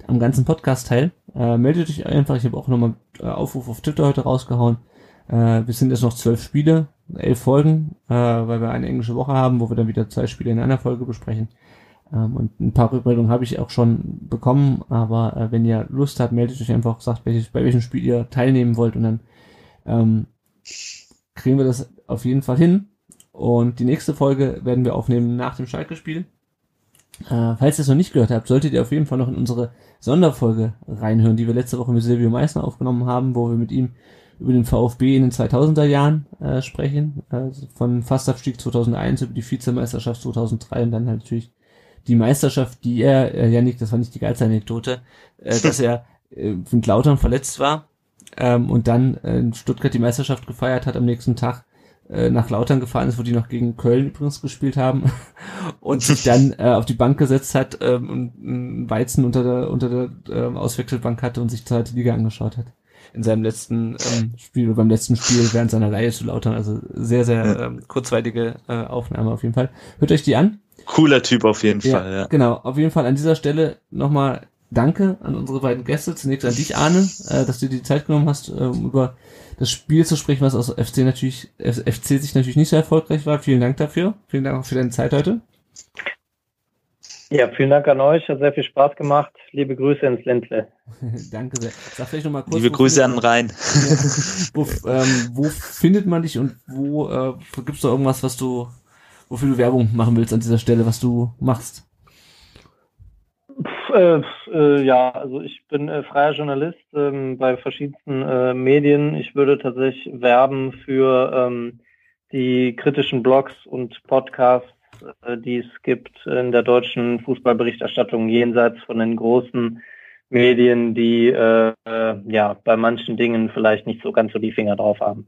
am ganzen Podcast teil. Äh, meldet euch einfach. Ich habe auch nochmal äh, Aufruf auf Twitter heute rausgehauen. Äh, wir sind jetzt noch zwölf Spiele, elf Folgen, äh, weil wir eine englische Woche haben, wo wir dann wieder zwei Spiele in einer Folge besprechen. Ähm, und ein paar Rückmeldungen habe ich auch schon bekommen, aber äh, wenn ihr Lust habt, meldet euch einfach, sagt, welches, bei welchem Spiel ihr teilnehmen wollt und dann ähm, kriegen wir das auf jeden Fall hin. Und die nächste Folge werden wir aufnehmen nach dem Schalke-Spiel. Äh, falls ihr es noch nicht gehört habt, solltet ihr auf jeden Fall noch in unsere Sonderfolge reinhören, die wir letzte Woche mit Silvio Meissner aufgenommen haben, wo wir mit ihm über den VfB in den 2000er Jahren äh, sprechen, also von Fastabstieg 2001 über die Vizemeisterschaft 2003 und dann halt natürlich die Meisterschaft, die er, äh, Janik, das war nicht die geilste Anekdote, äh, dass er äh, mit Lautern verletzt war ähm, und dann äh, in Stuttgart die Meisterschaft gefeiert hat am nächsten Tag äh, nach Lautern gefahren ist, wo die noch gegen Köln übrigens gespielt haben <laughs> und sich dann <laughs> äh, auf die Bank gesetzt hat ähm, und einen Weizen unter der unter der ähm, Auswechselbank hatte und sich zweite Liga angeschaut hat in seinem letzten ähm, Spiel oder beim letzten Spiel während seiner Leihe zu Lautern. Also sehr, sehr ähm, kurzweilige äh, Aufnahme auf jeden Fall. Hört euch die an. Cooler Typ auf jeden ja, Fall, ja. Genau, auf jeden Fall an dieser Stelle nochmal Danke an unsere beiden Gäste. Zunächst an dich, Arne, äh, dass du dir die Zeit genommen hast, äh, um über das Spiel zu sprechen, was aus FC natürlich, FC sich natürlich nicht so erfolgreich war. Vielen Dank dafür. Vielen Dank auch für deine Zeit heute. Ja, vielen Dank an euch. Hat sehr viel Spaß gemacht. Liebe Grüße ins Ländle. <laughs> Danke sehr. Sag vielleicht noch mal kurz. Liebe Grüße an den Rhein. <laughs> wo, ähm, wo findet man dich und wo äh, gibt es da irgendwas, was du wofür du Werbung machen willst an dieser Stelle, was du machst. Äh, äh, ja, also ich bin äh, freier Journalist ähm, bei verschiedensten äh, Medien. Ich würde tatsächlich werben für ähm, die kritischen Blogs und Podcasts, äh, die es gibt in der deutschen Fußballberichterstattung jenseits von den großen Medien, die ja bei manchen Dingen vielleicht nicht so ganz so die Finger drauf haben.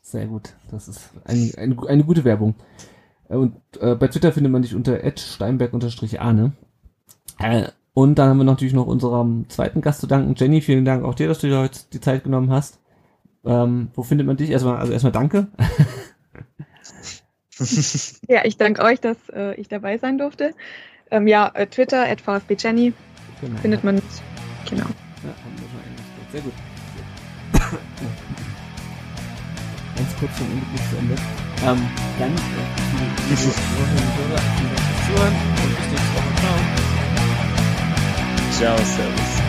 Sehr gut, das ist ein, ein, eine gute Werbung. Und bei Twitter findet man dich unter steinberg-arne. Äh, und dann haben wir natürlich noch unserem zweiten Gast zu danken. Jenny, vielen Dank auch dir, dass du dir heute die Zeit genommen hast. Ähm, wo findet man dich? Erstmal, also erstmal danke. <laughs> ja, ich danke euch, dass äh, ich dabei sein durfte. Ähm, ja, äh, Twitter, at VfBJenny, genau. findet man mich. Genau. Ja, haben wir schon Sehr gut. <coughs> kurz zum Ende zu Ende. Ähm, dann äh, Zuhören und bis nächste Woche. Johnson.